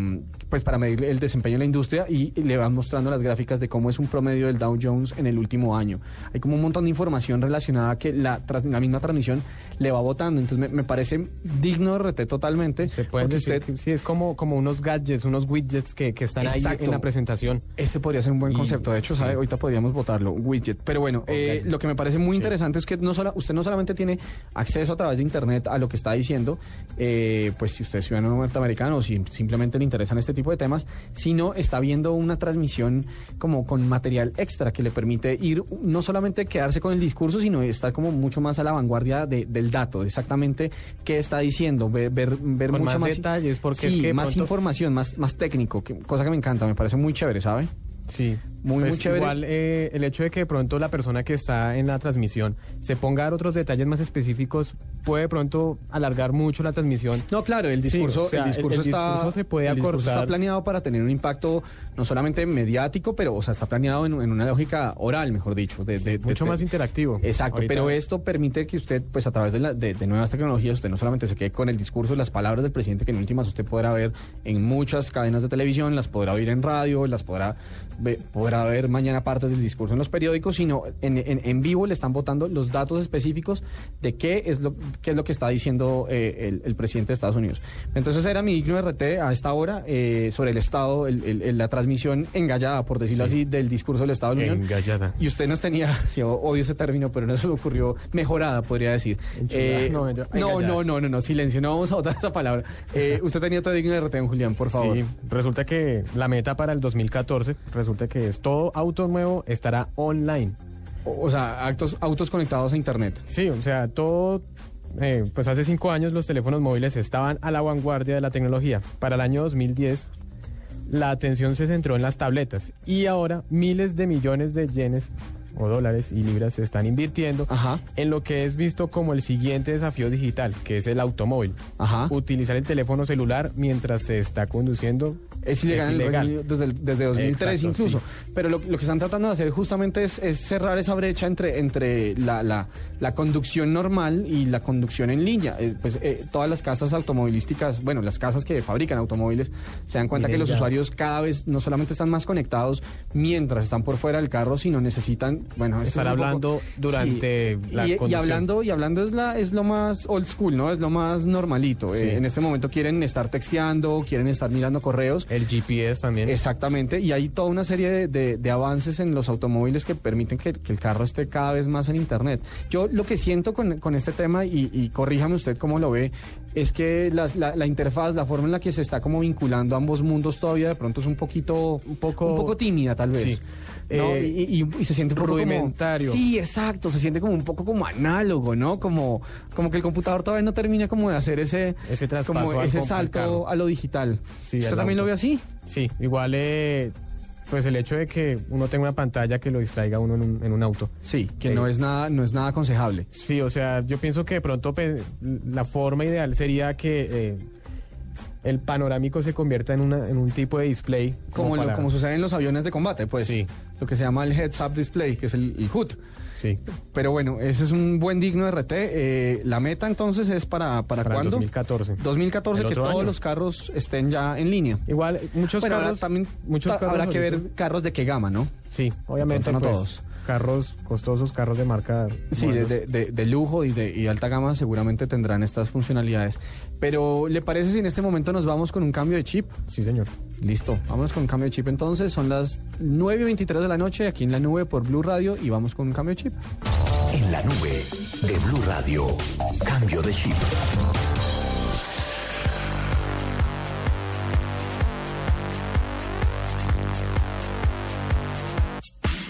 pues para medir el desempeño de la industria, y, le van mostrando las gráficas de cómo es un promedio del Dow Jones en el último año. Hay como un montón de información relacionada que la, la misma transmisión le va votando. Entonces me, me parece digno de RT totalmente. Se Pueden decir que sí, es como, como unos gadgets, unos widgets que, que están ahí en la presentación. Ese podría ser un buen Y- concepto. De hecho, sí. ¿sabe? ahorita podríamos votarlo, un widget. Pero bueno, eh, lo que me parece muy interesante es que no sola- usted no solamente tiene acceso a través de Internet a lo que está diciendo, eh, pues si usted es ciudadano norteamericano o si simplemente le interesan este tipo de temas, sino está viendo una transmisión como con material extra que le permite ir, no solamente quedarse con el discurso, sino estar como mucho más a la vanguardia de- del dato, de exactamente qué está diciendo, ver, ver, ver Con mucho más detalles, porque Sí, es que más pronto- información, más, más técnico, que- cosa que me encanta, me parece muy chévere, ¿sabe? Sí, Muy, Pues muy chévere. Igual eh, el hecho de que de pronto la persona que está en la transmisión se ponga a dar otros detalles más específicos puede de pronto alargar mucho la transmisión. No, claro, el Sí, discurso, o sea, el discurso está, discurso se puede discurso acortar. está planeado para tener un impacto no solamente mediático, pero o sea, está planeado en, en una lógica oral, mejor dicho, de, de- mucho de- más interactivo. Exacto, Ahorita- pero esto permite que usted, pues a través de, la- de- nuevas tecnologías, usted no solamente se quede con el discurso, las palabras del presidente, que en últimas usted podrá ver en muchas cadenas de televisión, las podrá oír en radio, las podrá, podrá ver mañana partes del discurso en los periódicos, sino en, en- en vivo le están votando los datos específicos de qué es lo, qué es lo que está diciendo eh, el, el presidente de Estados Unidos. Entonces era mi digno RT a esta hora eh, sobre el Estado, el- el- la transmisión engallada, por decirlo Sí. así, del discurso del Estado de la Unión. Engallada. Y usted nos tenía, o- odio ese término, pero no se me ocurrió, mejorada, podría decir. Eh, No, no, no, no, no, no, silencio, no vamos a votar esa palabra. Eh, usted tenía todo digno de RT, don Julián, por favor. Sí, resulta que la meta para el 2014, resulta que es todo auto nuevo estará online. O, o sea, actos, autos conectados a Internet. Sí, o sea, todo, eh, pues hace cinco años los teléfonos móviles estaban a la vanguardia de la tecnología. Para el año 2010, la atención se centró en las tabletas y ahora miles de millones de yenes o dólares y libras se están invirtiendo en lo que es visto como el siguiente desafío digital, que es el automóvil. Utilizar el teléfono celular mientras se está conduciendo Es ilegal, Reino Unido desde, el- desde 2003 Exacto, incluso. sí. Pero lo, lo que están tratando de hacer justamente es, es cerrar esa brecha entre, entre la, la, la conducción normal y la conducción en línea. Eh, pues eh, todas las casas automovilísticas, bueno, las casas que fabrican automóviles, se dan cuenta Miren que los ya. usuarios cada vez no solamente están más conectados mientras están por fuera del carro, sino necesitan, bueno, Estar es poco- hablando durante Sí. la y, y conducción. hablando y hablando es la es lo más old school, ¿no? Es lo más normalito. Sí. Eh, en este momento quieren estar texteando, quieren estar mirando correos. El GPS también. Exactamente, y hay toda una serie de, de- de avances en los automóviles que permiten que, que el carro esté cada vez más en Internet. Yo lo que siento con, con este tema, y, y corríjame usted cómo lo ve, es que las- la, la interfaz, la forma en la que se está como vinculando ambos mundos todavía de pronto es un poquito, un poco, un poco tímida tal vez. Sí. ¿No? Eh, y, y- y se siente un poco como- rudimentario. sí, exacto, se siente como un poco como análogo, ¿no? Como, como que el computador todavía no termina como de hacer ese, Ese como ese salto a lo digital. Sí, ¿Usted al también auto. lo ve así? Sí, igual eh, pues el hecho de que uno tenga una pantalla que lo distraiga a uno en un, en un auto. Sí, que no es nada, no es nada aconsejable. Sí, o sea, yo pienso que de pronto pe- la forma ideal sería que eh, el panorámico se convierta en, una, en un tipo de display. Como, para- como sucede en los aviones de combate, pues. Sí. Lo que se llama el Heads Up Display, que es el, el HUD. Sí. Pero bueno, ese es un buen digno RT. Eh, la meta entonces es para, para, Para el cuándo? 2014. 2014, El que todos año. los carros estén ya en línea. Igual, muchos Bueno, ahora carros... también muchos carros habrá que ver carros de qué gama, ¿no? Sí, obviamente no pues, todos. carros costosos, carros de marca... Sí, de- de- de lujo y de y alta gama seguramente tendrán estas funcionalidades. Pero, ¿le parece si en este momento nos vamos con un cambio de chip? Sí, señor. Listo, vámonos con un cambio de chip entonces. Son las 9 y 23 de la noche aquí en la nube por Blue Radio y vamos con un cambio de chip. En la nube de Blue Radio. Cambio de chip.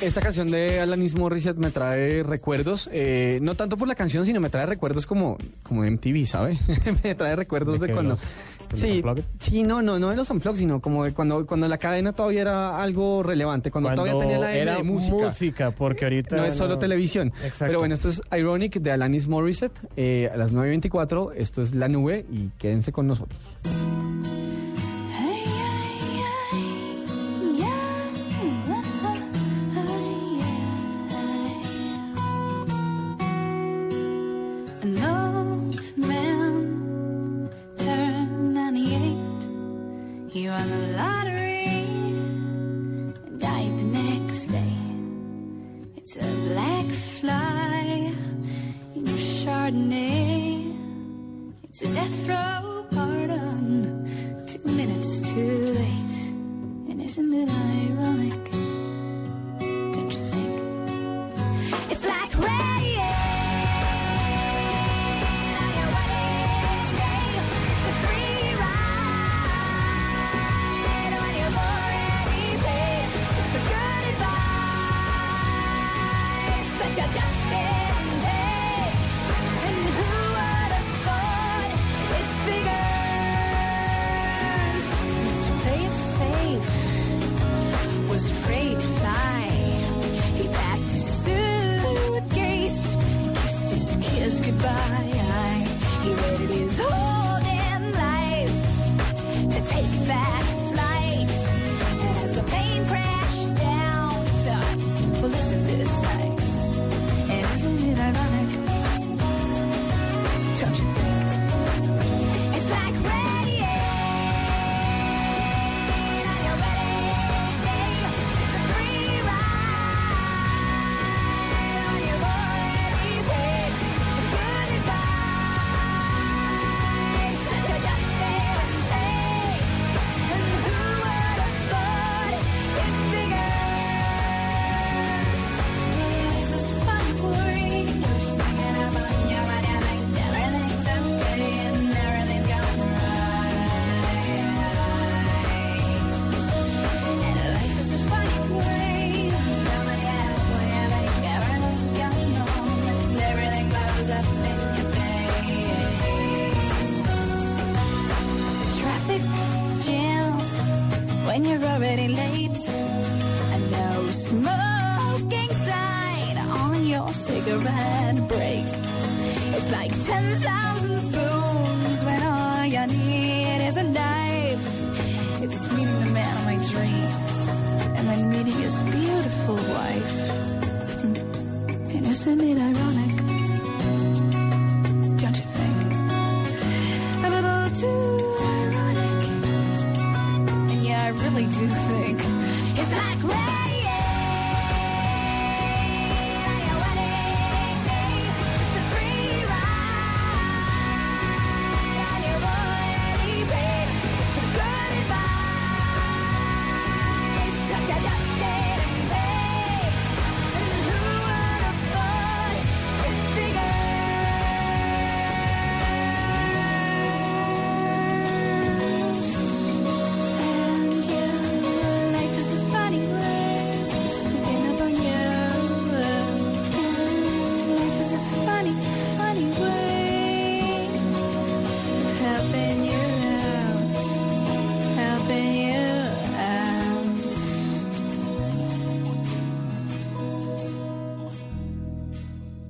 Esta canción de Alanis Morissette me trae recuerdos, eh, no tanto por la canción, sino me trae recuerdos como, como MTV, ¿sabe? me trae recuerdos ¿De de, cuando... los- Sí, sí, no, no, no de los unplugged, sino como de cuando, cuando la cadena todavía era algo relevante, cuando, Cuando todavía tenía la era de música. música, porque ahorita No es solo no. televisión. Exacto. Pero bueno, esto es Ironic de Alanis Morissette eh, a las 9.24. Esto es La Nube y quédense con nosotros. 98. He won the lottery and died the next day. It's a black fly in your Chardonnay. It's a death row pardon. Two minutes too late. And isn't it ironic?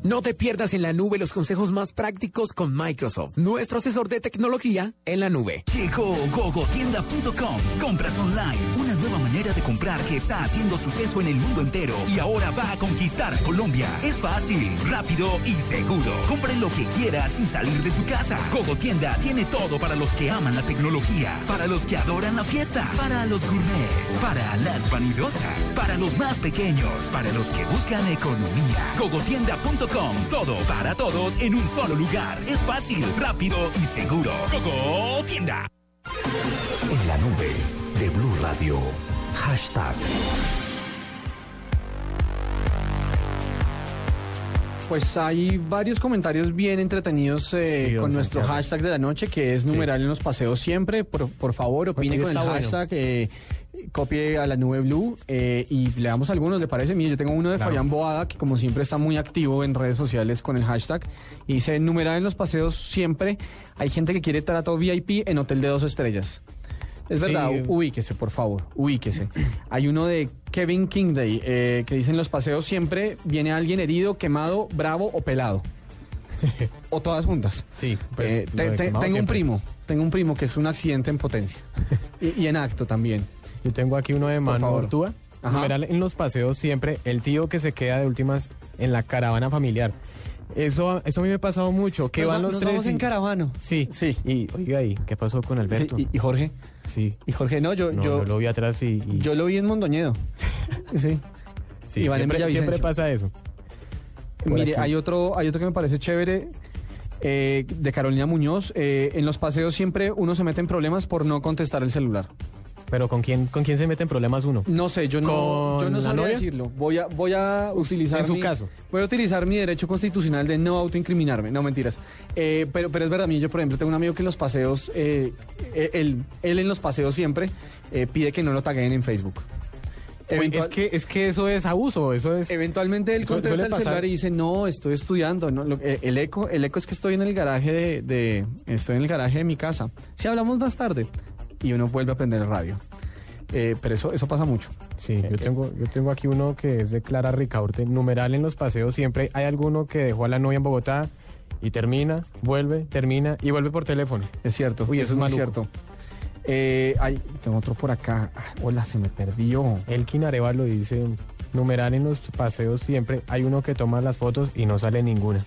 No te pierdas en la nube los consejos más prácticos con Microsoft, nuestro asesor de tecnología en la nube. Llegó gogotienda.com. Compras online. Comprar que está haciendo suceso en el mundo entero y ahora va a conquistar Colombia. Es fácil, rápido y seguro. Compre lo que quiera sin salir de su casa. Gogotienda tiene todo para los que aman la tecnología, para los que adoran la fiesta, para los gourmets, para las vanidosas, para los más pequeños, para los que buscan economía. Gogotienda.com. Todo para todos en un solo lugar. Es fácil, rápido y seguro. Gogotienda. En la nube de Blue Radio. Hashtag. Pues hay varios comentarios bien entretenidos eh, Sí, con nuestro Santiago. hashtag de la noche, que es numeral en los paseos siempre. Por, por favor, opine Porque con el bueno. hashtag, eh, copie a la nube blue eh, y le damos algunos, ¿le parece? Mire, yo tengo uno de Claro. Fabián Boada, que como siempre está muy activo en redes sociales con el hashtag. Y dice, numeral en los paseos siempre. Hay gente que quiere trato VIP en hotel de dos estrellas. Es Sí. verdad, ubíquese, por favor, ubíquese. Hay uno de Kevin Kingday eh, que dice en los paseos siempre viene alguien herido, quemado, bravo o pelado. o todas juntas. Sí, pues, Eh, te- te- quemado tengo un primo, tengo un primo que es un accidente en potencia. y, y en acto también. Yo tengo aquí uno de Manu. Ortúa. Numeral en los paseos siempre, el tío que se queda de últimas en la caravana familiar. Eso, eso a mí me ha pasado mucho, que Nos van va- los nos tres vamos en y- caravano. Sí, sí. Y oiga, ¿y qué pasó con Alberto? Sí, y, y Jorge? Sí. Y Jorge, no, yo, No, yo, yo lo vi atrás y... y- yo lo vi en Mondoñedo. sí. sí, en siempre, pasa eso. Por Mire, aquí. hay otro, hay otro que me parece chévere. eh, de Carolina Muñoz, eh, en los paseos siempre uno se mete en problemas por no contestar el celular. Pero ¿con quién, ¿con quién se mete en problemas uno? No sé, yo no, ¿Con yo no sabría novia? decirlo. Voy a, voy a utilizar En su mi- caso. Voy a utilizar mi derecho constitucional de no autoincriminarme. No, mentiras. Eh, pero, pero es verdad, a mí yo, por ejemplo, tengo un amigo que en los paseos, eh, eh, él, él en los paseos siempre eh, pide que no lo taguen en Facebook. Eventual- es, que, es que eso es abuso, eso es... Eventualmente él contesta el celular y dice, no, estoy estudiando. No, Lo- el, eco, el eco es que estoy en el garaje de, de- estoy en el garaje de mi casa. Si hablamos más tarde. Y uno vuelve a prender el radio. Eh, pero eso, eso pasa mucho. Sí, yo tengo, yo tengo aquí uno que es de Clara Ricaurte. Numeral en los paseos siempre hay alguno que dejó a la novia en Bogotá y termina, vuelve, termina y vuelve por teléfono. Es cierto. Uy, eso es maluco. cierto. Eh, hay, tengo otro por acá. Ah, hola, se me perdió. Elkin Arevalo dice, numeral en los paseos siempre hay uno que toma las fotos y no sale ninguna.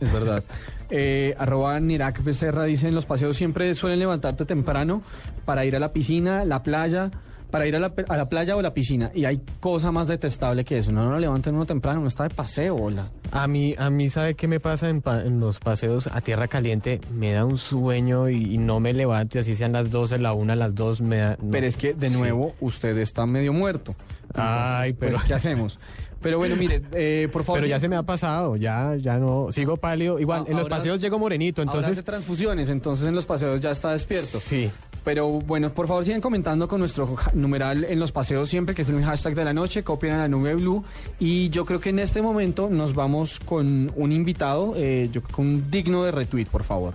Es verdad. Eh, arroba Nirak Becerra dice, en los paseos siempre suelen levantarte temprano para ir a la piscina, la playa, para ir a la, a la playa o la piscina. Y hay cosa más detestable que eso. No, no levanten uno temprano, uno está de paseo, hola. A mí, a mí ¿sabe qué me pasa en, pa- en los paseos a tierra caliente? Me da un sueño y, y no me levanto, y así sean las 12, la 1, las 2, me da... no. Pero es que, de Sí. nuevo, usted está medio muerto. Ay, Entonces, pero- Pues, ¿qué hacemos? Pero bueno, mire, eh, por favor... Pero ya se me ha pasado, ya, ya no, sigo pálido. Igual, Ah, en los ahora- paseos llego morenito, Ahora entonces... hace transfusiones, entonces en los paseos ya está despierto. Sí. Pero bueno, por favor sigan comentando con nuestro numeral en los paseos siempre, que es el hashtag de la noche, copien a la nube blue. Y yo creo que en este momento nos vamos con un invitado, eh, yo creo que un digno de retweet, por favor.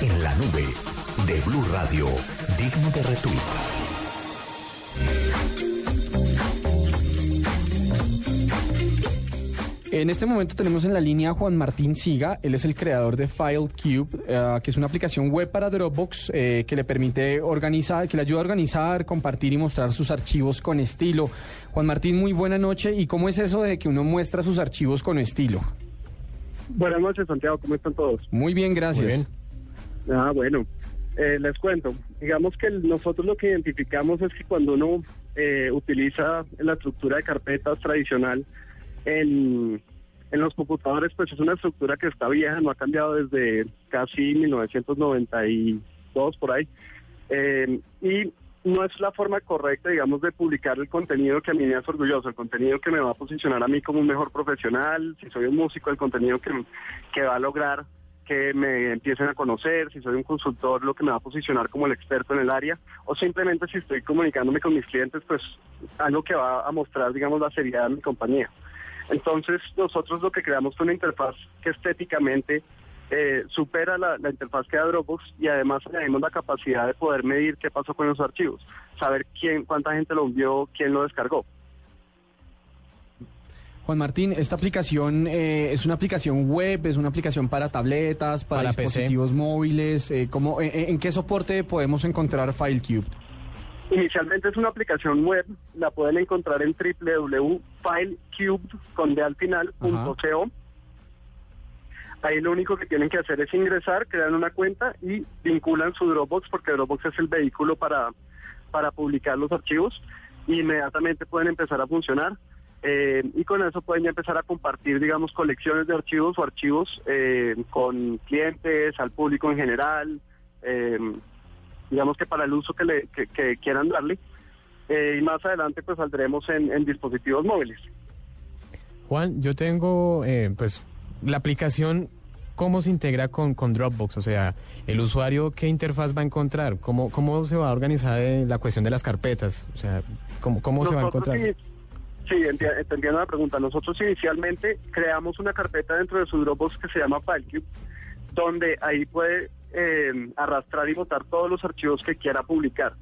En la nube de Blue Radio, digno de retweet. En este momento tenemos en la línea a Juan Martín Siga, él es el creador de FileCube, eh, que es una aplicación web para Dropbox eh, que le permite organizar, que le ayuda a organizar, compartir y mostrar sus archivos con estilo. Juan Martín, muy buena noche. ¿Y cómo es eso de que uno muestra sus archivos con estilo? Buenas noches, Santiago, ¿cómo están todos? Muy bien, gracias. Muy bien. Ah, bueno, eh, les cuento. Digamos que nosotros lo que identificamos es que cuando uno eh, utiliza la estructura de carpetas tradicional en, en los computadores, pues es una estructura que está vieja, no ha cambiado desde casi 1992 por ahí. Eh, y no es la forma correcta, digamos, de publicar el contenido que a mí me hace orgulloso, el contenido que me va a posicionar a mí como un mejor profesional, si soy un músico, el contenido que, que va a lograr que me empiecen a conocer, si soy un consultor, lo que me va a posicionar como el experto en el área, o simplemente si estoy comunicándome con mis clientes, pues algo que va a mostrar, digamos, la seriedad de mi compañía. Entonces, nosotros lo que creamos fue una interfaz que estéticamente eh, supera la, la interfaz que da Dropbox y además añadimos la capacidad de poder medir qué pasó con los archivos, saber quién, cuánta gente lo envió, quién lo descargó. Juan Martín, esta aplicación eh, es una aplicación web, es una aplicación para tabletas, para, Para PC. dispositivos móviles. Eh, ¿cómo, eh, ¿En qué soporte podemos encontrar FileCube? Inicialmente es una aplicación web, la pueden encontrar en www.filecube.co. Ahí lo único que tienen que hacer es ingresar, crear una cuenta y vinculan su Dropbox, porque Dropbox es el vehículo para, para publicar los archivos. Inmediatamente pueden empezar a funcionar. eh, y con eso pueden ya empezar a compartir, digamos, colecciones de archivos o archivos eh, con clientes, al público en general, eh, digamos que para el uso que, le, que, que quieran darle. Eh, y más adelante pues saldremos en, en dispositivos móviles. Juan, yo tengo, eh, pues, la aplicación, ¿cómo se integra con, con Dropbox? O sea, el usuario, ¿qué interfaz va a encontrar? ¿Cómo, cómo se va a organizar eh, la cuestión de las carpetas? O sea, ¿cómo, cómo se va a encontrar? sí- Sí, enti- entendiendo la pregunta. Nosotros inicialmente creamos una carpeta dentro de su Dropbox que se llama FileCube, donde ahí puede eh, arrastrar y botar todos los archivos que quiera publicar.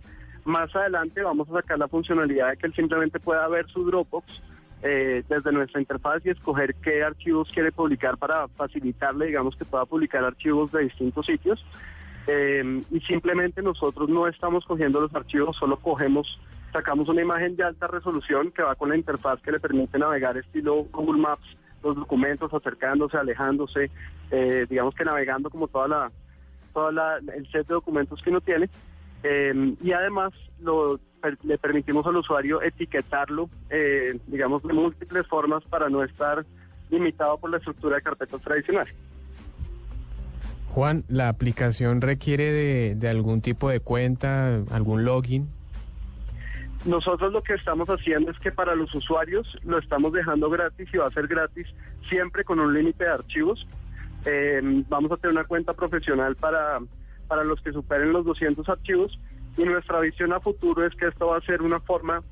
Más adelante vamos a sacar la funcionalidad de que él simplemente pueda ver su Dropbox eh, desde nuestra interfaz y escoger qué archivos quiere publicar para facilitarle, digamos, que pueda publicar archivos de distintos sitios. Eh, y simplemente nosotros no estamos cogiendo los archivos, solo cogemos, sacamos una imagen de alta resolución que va con la interfaz que le permite navegar estilo Google Maps, los documentos acercándose, alejándose, digamos que navegando como toda la, toda la, el set de documentos que uno tiene. Eh, y además lo, per- le permitimos al usuario etiquetarlo, eh, digamos, de múltiples formas para no estar limitado por la estructura de carpetas tradicional. Juan, ¿la aplicación requiere de, de algún tipo de cuenta, algún login? Nosotros lo que estamos haciendo es que para los usuarios lo estamos dejando gratis y va a ser gratis siempre con un límite de archivos. Eh, vamos a tener una cuenta profesional para, para los que superen los 200 archivos y nuestra visión a futuro es que esto va a ser una forma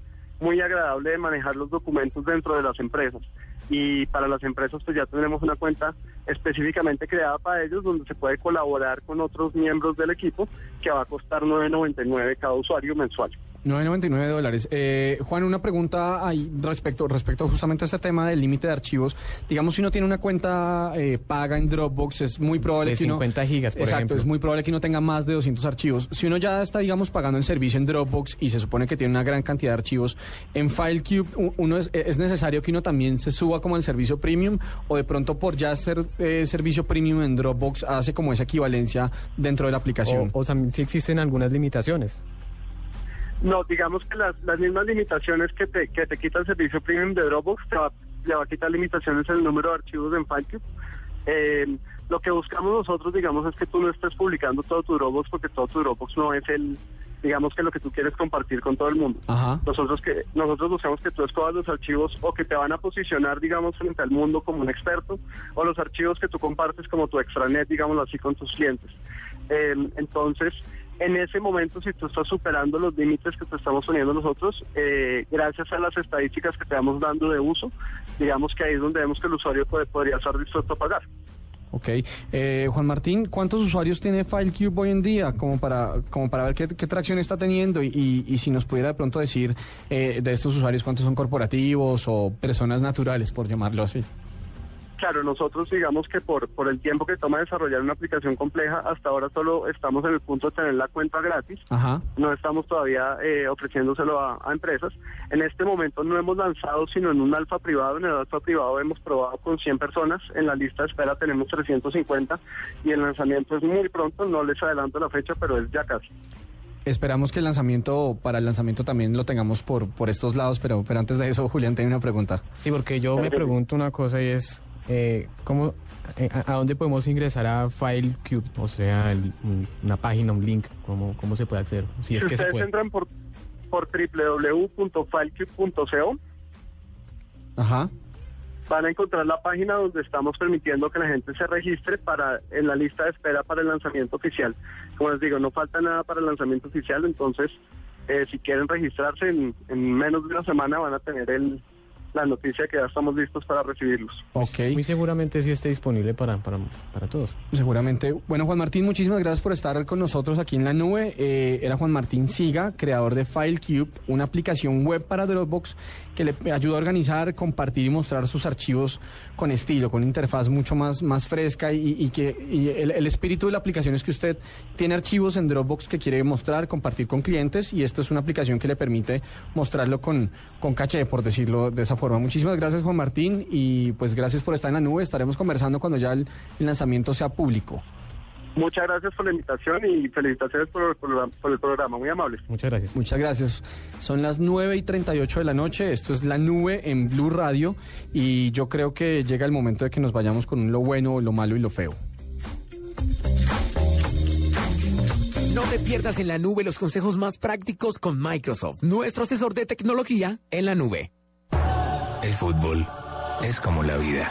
muy agradable de manejar los documentos dentro de las empresas. Y para las empresas pues ya tenemos una cuenta específicamente creada para ellos donde se puede colaborar con otros miembros del equipo que va a costar 9.99 cada usuario mensual. 9.99 dólares. Eh, Juan, una pregunta ahí respecto, respecto justamente a este tema del límite de archivos. Digamos, si uno tiene una cuenta eh, paga en Dropbox, es muy probable De que uno... 50 gigas, por Exacto, ejemplo. es muy probable que uno tenga más de 200 archivos. Si uno ya está, digamos, pagando el servicio en Dropbox y se supone que tiene una gran cantidad de archivos, en FileCube uno es, es necesario que uno también se suba como el servicio premium o de pronto por ya ser eh, servicio premium en Dropbox hace como esa equivalencia dentro de la aplicación. O, o también si existen algunas limitaciones. No, digamos que las, las mismas limitaciones que te, que te quita el servicio premium de Dropbox, te va, le va a quitar limitaciones en el número de archivos en FileCube. Eh, lo que buscamos nosotros, digamos, es que tú no estés publicando todo tu Dropbox porque todo tu Dropbox no es el, digamos que lo que tú quieres compartir con todo el mundo. Ajá. Nosotros que nosotros buscamos que tú escojas los archivos o que te van a posicionar, digamos, frente al mundo como un experto, o los archivos que tú compartes como tu extranet, digámoslo así, con tus clientes. Eh, entonces, en ese momento, si tú estás superando los límites que te estamos poniendo nosotros, eh, gracias a las estadísticas que te vamos dando de uso, digamos que ahí es donde vemos que el usuario puede, podría estar dispuesto a pagar. Ok. Eh, Juan Martín, ¿cuántos usuarios tiene FileCube hoy en día? Como para, como para ver qué, tracción está teniendo y, y- y si nos pudiera de pronto decir eh, de estos usuarios cuántos son corporativos o personas naturales, por llamarlo así. Claro, nosotros digamos que por, por el tiempo que toma desarrollar una aplicación compleja, hasta ahora solo estamos en el punto de tener la cuenta gratis. Ajá. No estamos todavía eh, ofreciéndoselo a, a empresas. En este momento no hemos lanzado sino en un alfa privado. En el alfa privado hemos probado con 100 personas. En la lista de espera tenemos 350 y el lanzamiento es muy pronto. No les adelanto la fecha, pero es ya casi. Esperamos que el lanzamiento, para el lanzamiento también lo tengamos por, por estos lados, pero, pero antes de eso, Julián, tiene una pregunta. Sí, porque yo me pregunto una cosa y es, eh, ¿cómo, eh, a, a dónde podemos ingresar a FileCube? O sea, el- una página, un link, ¿cómo, cómo se puede acceder? Si es si que se ustedes puede. entran por, por www.filecube.co, Ajá. van a encontrar la página donde estamos permitiendo que la gente se registre para en la lista de espera para el lanzamiento oficial. Como les digo, no falta nada para el lanzamiento oficial, entonces eh, si quieren registrarse en, en menos de una semana van a tener el, la noticia que ya estamos listos para recibirlos. Ok. Muy seguramente sí esté disponible para, para, para todos. Seguramente. Bueno, Juan Martín, muchísimas gracias por estar con nosotros aquí en la nube. Eh, era Juan Martín Siga, creador de FileCube, una aplicación web para Dropbox que le ayuda a organizar, compartir y mostrar sus archivos con estilo, con interfaz mucho más, más fresca y, y que y el, espíritu de la aplicación es que usted tiene archivos en Dropbox que quiere mostrar, compartir con clientes y esto es una aplicación que le permite mostrarlo con, con caché, por decirlo de esa forma. Muchísimas gracias, Juan Martín, y pues gracias por estar en la nube. Estaremos conversando cuando ya el lanzamiento sea público. Muchas gracias por la invitación y felicitaciones por, el programa- por el programa, muy amables. Muchas gracias. Muchas gracias. Son las 9 y 38 de la noche. Esto es La Nube en Blue Radio. Y yo creo que llega el momento de que nos vayamos con lo bueno, lo malo y lo feo. No te pierdas en la nube los consejos más prácticos con Microsoft, nuestro asesor de tecnología en la nube. El fútbol es como la vida.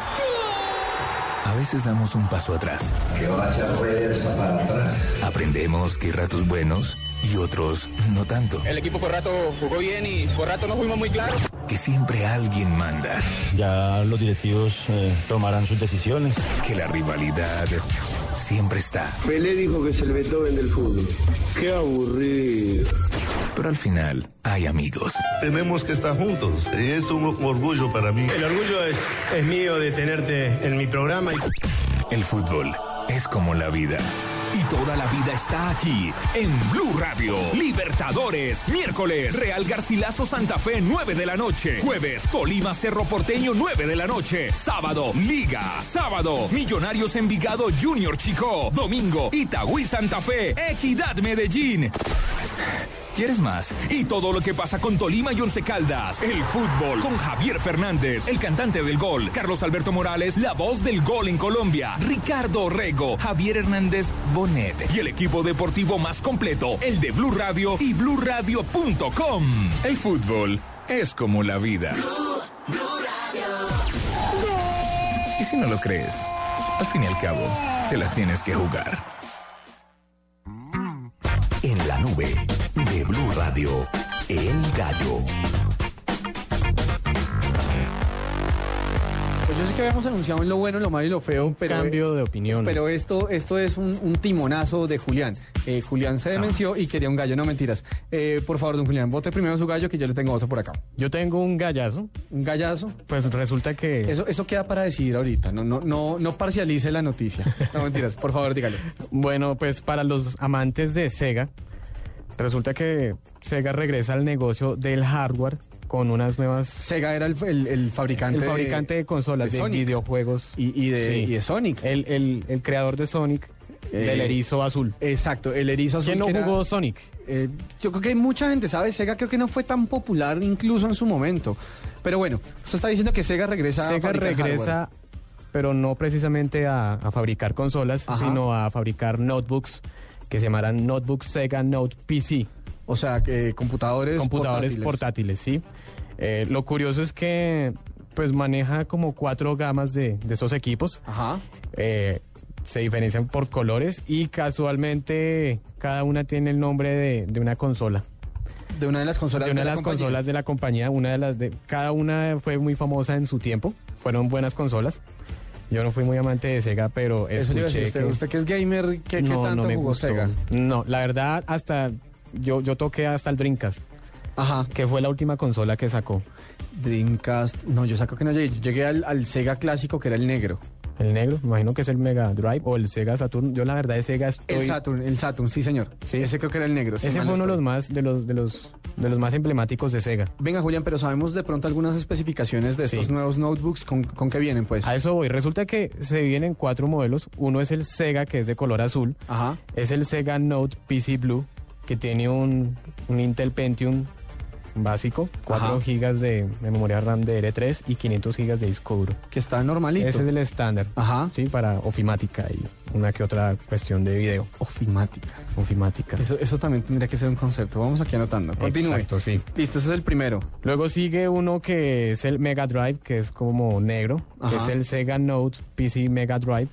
A veces damos un paso atrás. Que vaya reversa para atrás. Aprendemos que hay ratos buenos y otros no tanto. El equipo por rato jugó bien y por rato no fuimos muy claros. Que siempre alguien manda. Ya los directivos eh, tomarán sus decisiones. Que la rivalidad siempre está. Pelé dijo que es el Beethoven del fútbol. Qué aburrido. Pero al final hay amigos. Tenemos que estar juntos y es un orgullo para mí. El orgullo es, es mío de tenerte en mi programa. El fútbol es como la vida. Y toda la vida está aquí, en Blue Radio. Libertadores, miércoles, Real Garcilaso Santa Fe, 9 de la noche. Jueves, Tolima Cerro Porteño, 9 de la noche. Sábado, Liga. Sábado, Millonarios Envigado Junior Chico. Domingo, Itagüí Santa Fe, Equidad Medellín. ¿Quieres más? Y todo lo que pasa con Tolima y Once Caldas. El fútbol con Javier Fernández, el cantante del gol. Carlos Alberto Morales, la voz del gol en Colombia. Ricardo Rego, Javier Hernández Bonet. Y el equipo deportivo más completo, el de Blue Radio y BlueRadio.com. El fútbol es como la vida. Y si no lo crees, al fin y al cabo, te las tienes que jugar. En la nube Radio, El Gallo. Pues yo sé que habíamos anunciado en lo bueno, en lo malo y lo feo, pero cambio de opinión. Pero esto, esto es un, un timonazo de Julián. Eh, Julián se demenció y quería un gallo, no mentiras. Eh, por favor, don Julián, vote primero su gallo que yo le tengo otro por acá. Yo tengo un gallazo. ¿Un gallazo? Pues resulta que... Eso, eso queda para decidir ahorita, no, no, no, no parcialice la noticia. No mentiras, por favor, dígale. Bueno, pues para los amantes de Sega, resulta que Sega regresa al negocio del hardware con unas nuevas... Sega era el, el- el fabricante, El fabricante de, consolas, de, videojuegos. Y, y de, Sí. y de Sonic. El, el- creador de Sonic, Eh, del erizo azul. Exacto, el erizo azul. ¿Quién no era- jugó Sonic? Eh, yo creo que mucha gente sabe, Sega creo que no fue tan popular incluso en su momento. Pero bueno, usted está diciendo que Sega regresa a Sega regresa, hardware. pero no precisamente a, a fabricar consolas, Ajá. sino a fabricar notebooks que se llamarán Notebooks Sega Note PC. O sea, que computadores computadores portátiles. portátiles, sí. Eh, lo curioso es que pues maneja como cuatro gamas de, de esos equipos. Ajá. Eh, se diferencian por colores y casualmente cada una tiene el nombre de, de una consola. De una de las consolas de una de, la las compañía. consolas de la compañía, una de las de cada una fue muy famosa en su tiempo, fueron buenas consolas. Yo no fui muy amante de Sega, pero Eso a decir, escuché usted, que- usted que es gamer, ¿qué, qué no, tanto no me jugó gustó. Sega? No, la verdad hasta yo yo toqué hasta el Dreamcast. Ajá. Que fue la última consola que sacó. Dreamcast, no, yo saco que no llegué, yo llegué al, al Sega clásico que era el negro. El negro, me imagino que es el Mega Drive o el Sega Saturn. Yo la verdad de Sega estoy... El Saturn, el Saturn, sí señor. Sí. Ese creo que era el negro. Ese fue no uno de los más de los de los de los más emblemáticos de Sega. Venga, Julián, pero sabemos de pronto algunas especificaciones de estos Sí. nuevos notebooks con, con qué vienen, pues. A eso voy. Resulta que se vienen cuatro modelos. Uno es el Sega, que es de color azul. Ajá. Es el Sega Note PC Blue, que tiene un, un Intel Pentium básico, 4 Ajá. gigas de, de memoria RAM de R3 y 500 gigas de disco duro. Que está normalito. Ese es el estándar. Ajá. Sí, para ofimática y una que otra cuestión de video. Ofimática. Ofimática. Eso, eso también tendría que ser un concepto. Vamos aquí anotando. Continúe. Exacto, sí. Listo, ese es el primero. Luego sigue uno que es el Mega Drive, que es como negro, que es el Sega Note PC Mega Drive.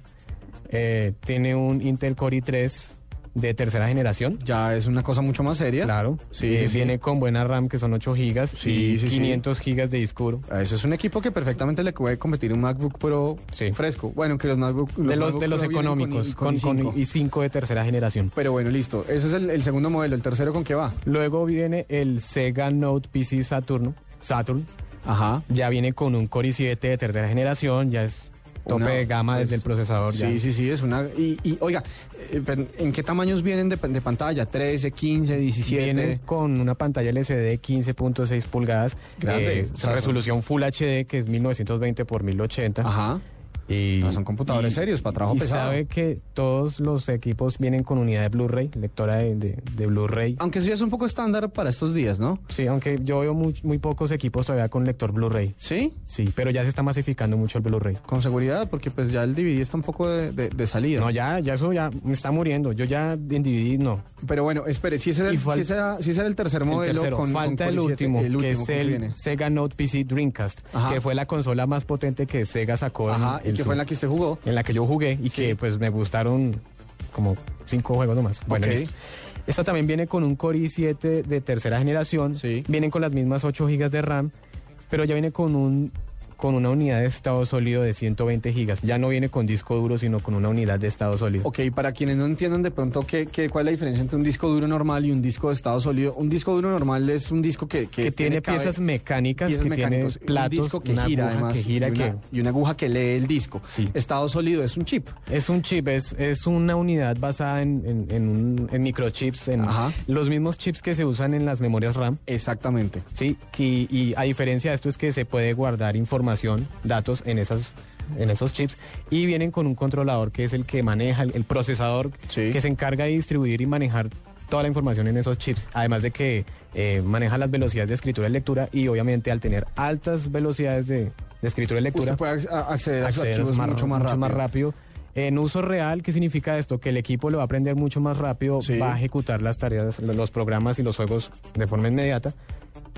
Eh, tiene un Intel Core i3 de tercera generación. Ya es una cosa mucho más seria. Claro. Sí, Eh, sí. Viene con buena RAM, que son 8 gigas, Sí, y sí, sí. 500 gigas de disco duro. Ah, Eso es un equipo que perfectamente le puede competir un MacBook Pro Sí. fresco. Bueno, que los MacBook de los, MacBook de los Pro vienen con económicos, con, con i5. i5 de tercera generación. Pero bueno, listo. Ese es el, el segundo modelo. ¿El tercero con qué va? Luego viene el Sega Note PC Saturn, Saturn. Ajá. Ya viene con un Core i7 de tercera generación, ya es tope Una- de gama pues, desde el procesador. ya. Sí, sí, sí, es una... Y, y, oiga, eh, ¿en qué tamaños vienen de, de pantalla? ¿13, 15, 17? Vienen con una pantalla LCD de 15.6 pulgadas, Grande, eh, o sea, resolución Full HD que es 1920 por 1080 Ajá. Y, No, son computadores y- serios, para trabajo y pesado. sabe que todos los equipos vienen con unidad de Blu-ray, lectora de, de- de Blu-ray. Aunque eso ya es un poco estándar para estos días, ¿no? Sí, aunque yo veo muy, muy pocos equipos todavía con lector Blu-ray. ¿Sí? Sí, pero ya se está masificando mucho el Blu-ray. Con seguridad, porque pues ya el DVD está un poco de, de- de salida. No, ya, ya eso ya me está muriendo. Yo ya en DVD no. Pero bueno, espere, si ese era, el- si ese era, si ese era el tercer El modelo tercero, con falta con el, Core i7, último, el que es último que el viene. Sega Note PC Dreamcast, Ajá. que fue la consola más potente que Sega sacó. en- Ajá, en que fue en la que usted jugó. en la que yo jugué y que pues me gustaron como cinco juegos nomás. Bueno, Ok. listo. Esta también viene con un Core i7 de tercera generación. Sí. Vienen con las mismas 8 GB de RAM, pero ya viene con un con una unidad de estado sólido de 120 gigas. Ya no viene con disco duro, sino con una unidad de estado sólido. Ok, para quienes no entiendan de pronto qué, qué, cuál es la diferencia entre un disco duro normal y un disco de estado sólido. Un disco duro normal es un disco que, que, tiene cabe- piezas mecánicas, piezas que mecánicos, tiene platos, un disco que una gira además que gira y, una, que y una aguja que lee el disco. Sí. Estado sólido es un chip. Es un chip, es, es una unidad basada en, en, en un- en microchips, en Ajá. los mismos chips que se usan en las memorias RAM. Exactamente. Sí, y, y a diferencia de esto es que se puede guardar información, datos en esas en esos chips y vienen con un controlador que es el que maneja el, el procesador Sí. que se encarga de distribuir y manejar toda la información en esos chips, además de que eh, maneja las velocidades de escritura y lectura y obviamente al tener altas velocidades de, de escritura y lectura Usted puede ac- a- acceder a sus acceder archivos mucho más rápido. rápido. En uso real, ¿qué significa esto? Que el equipo lo va a aprender mucho más rápido, Sí. va a ejecutar las tareas, lo- los programas y los juegos de forma inmediata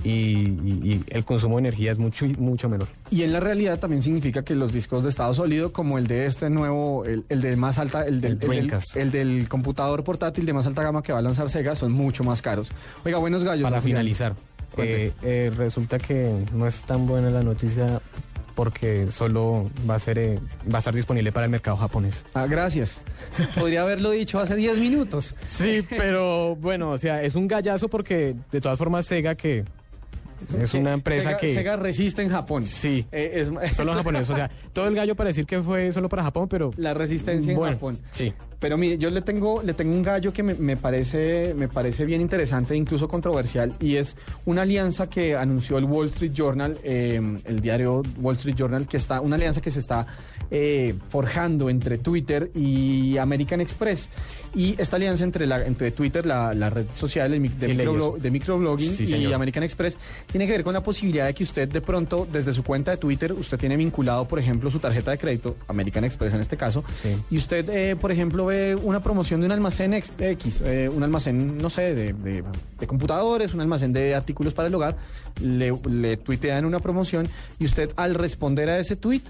y, y- y el consumo de energía es mucho, mucho menor. Y en la realidad también significa que los discos de estado sólido, como el de este nuevo, el, el de más alta, el del, El el del- Dreamcast. el del computador portátil de más alta gama que va a lanzar Sega, son mucho más caros. Oiga, buenos gallos. Para al final. finalizar, eh, eh, resulta que no es tan buena la noticia porque solo va a ser eh, va a estar disponible para el mercado japonés. Ah, gracias. Podría haberlo dicho hace 10 minutos. Sí, pero bueno, o sea, es un gallazo porque de todas formas Sega que es una empresa Sega, que Sega resiste en Japón. sí, Eh, es, son los japoneses, o sea, todo el gallo para decir que fue solo para Japón, pero la resistencia en Japón. Sí. Pero mire, yo le tengo, le tengo un gallo que me, me parece, me parece bien interesante e incluso controversial y es una alianza que anunció el Wall Street Journal, eh, el diario Wall Street Journal, que está, una alianza que se está eh, forjando entre Twitter y American Express. Y esta alianza entre, la, entre Twitter, la, la red social de, Sí, microblogging Sí, y. American Express, tiene que ver con la posibilidad de que usted de pronto, desde su cuenta de Twitter, usted tiene vinculado, por ejemplo, su tarjeta de crédito, American Express en este caso, Sí. y usted, eh, por ejemplo, ve una promoción de un almacén X, eh, un almacén, no sé, de, de- de computadores, un almacén de artículos para el hogar, le, le tuitean una promoción y usted al responder a ese tweet,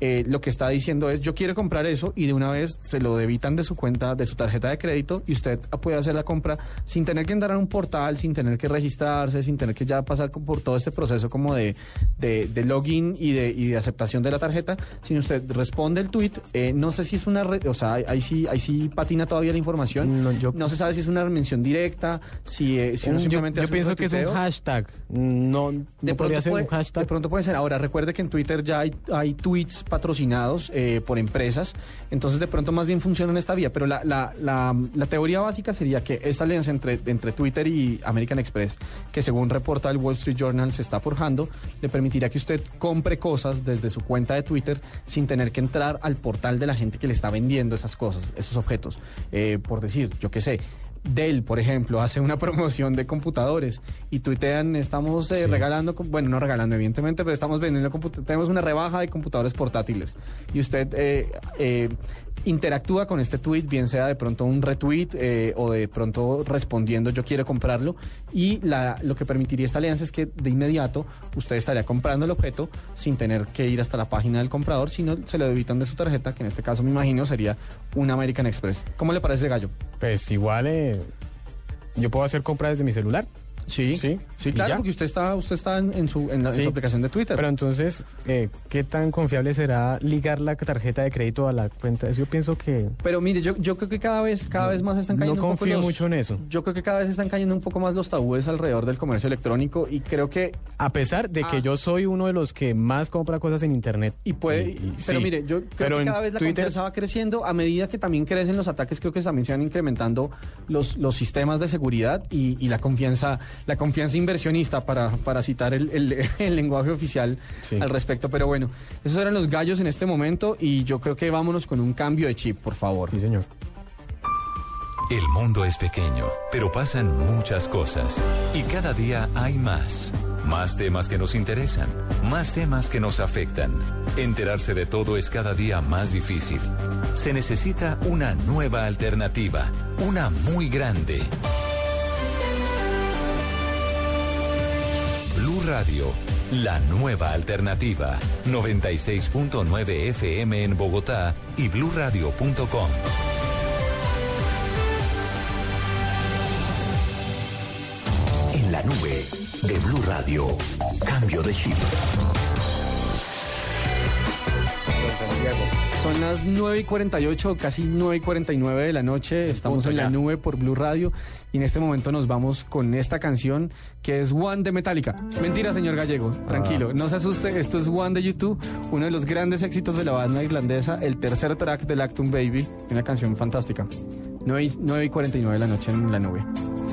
eh, lo que está diciendo es yo quiero comprar eso y de una vez se lo debitan de su cuenta, de su tarjeta de crédito y usted puede hacer la compra sin tener que entrar a un portal, sin tener que registrarse, sin tener que ya pasar por todo este proceso como de, de, de login y de, y de aceptación de la tarjeta, sino usted responde el tweet, eh, no sé si es una red, o sea, ahí, sí, ahí sí patina todavía la información, No, yo- se sabe si es una mención directa, si, eh, si uno yo, simplemente yo hace pienso que es un hashtag. No, no De podría pronto, ser puede, un hashtag. de pronto puede ser. Ahora, recuerde que en Twitter ya hay, hay tweets patrocinados eh, por empresas, entonces de pronto más bien funciona en esta vía, pero la, la, la, la teoría básica sería que esta alianza entre, entre Twitter y American Express, que según reporta el Wall Street Journal se está forjando, le permitirá que usted compre cosas desde su cuenta de Twitter sin tener que entrar al portal de la gente que le está vendiendo esas cosas, esos objetos. Eh, por decir, yo qué sé, Dell, por ejemplo, hace una promoción de computadores y tuitean, estamos eh, Sí. regalando, bueno, no regalando evidentemente, pero estamos vendiendo, tenemos una rebaja de computadores portátiles y usted eh, eh, interactúa con este tweet, bien sea de pronto un retweet eh, o de pronto respondiendo yo quiero comprarlo y la, lo que permitiría esta alianza es que de inmediato usted estaría comprando el objeto sin tener que ir hasta la página del comprador, sino se lo debitan de su tarjeta, que en este caso me imagino sería un American Express. ¿Cómo le parece gallo? Pues igual eh, yo puedo hacer compras desde mi celular. Sí, Sí, claro, ya. porque usted está, usted está en, en su, en, la, en Sí. su aplicación de Twitter. Pero entonces, eh, ¿qué tan confiable será ligar la tarjeta de crédito a la cuenta? Yo pienso que Pero mire, yo, yo creo que cada vez, cada vez más están no cayendo un poco confío los- mucho en eso. Yo creo que cada vez están cayendo un poco más los tabúes alrededor del comercio electrónico y creo que A pesar de que Ah. yo soy uno de los que más compra cosas en internet. y puede, Y- y- pero sí. mire, yo creo Pero que cada vez la Twitter- confianza va creciendo a medida que también crecen los ataques, creo que también se van incrementando los, los sistemas de seguridad y, y la confianza la confianza inversionista, para, para citar el, el- el lenguaje oficial al respecto. Pero bueno, esos eran los gallos en este momento y yo creo que vámonos con un cambio de chip, por favor. Sí, señor. El mundo es pequeño, pero pasan muchas cosas. Y cada día hay más. Más temas que nos interesan. Más temas que nos afectan. Enterarse de todo es cada día más difícil. Se necesita una nueva alternativa. Una muy grande. Blue Radio. La nueva alternativa. 96.9 FM en Bogotá y bluradio.com. En la nube de Blue Radio. Cambio de chip. Son las 9 y 48, casi 9 y 49 de la noche. Estamos en la nube por Blue Radio y en este momento nos vamos con esta canción que es One de Metallica. Mentira, señor Gallego, tranquilo, no se asuste. Esto es One de YouTube, uno de los grandes éxitos de la banda irlandesa, el tercer track del Actum Baby, una canción fantástica. 9 y, 9 y 49 de la noche en la nube.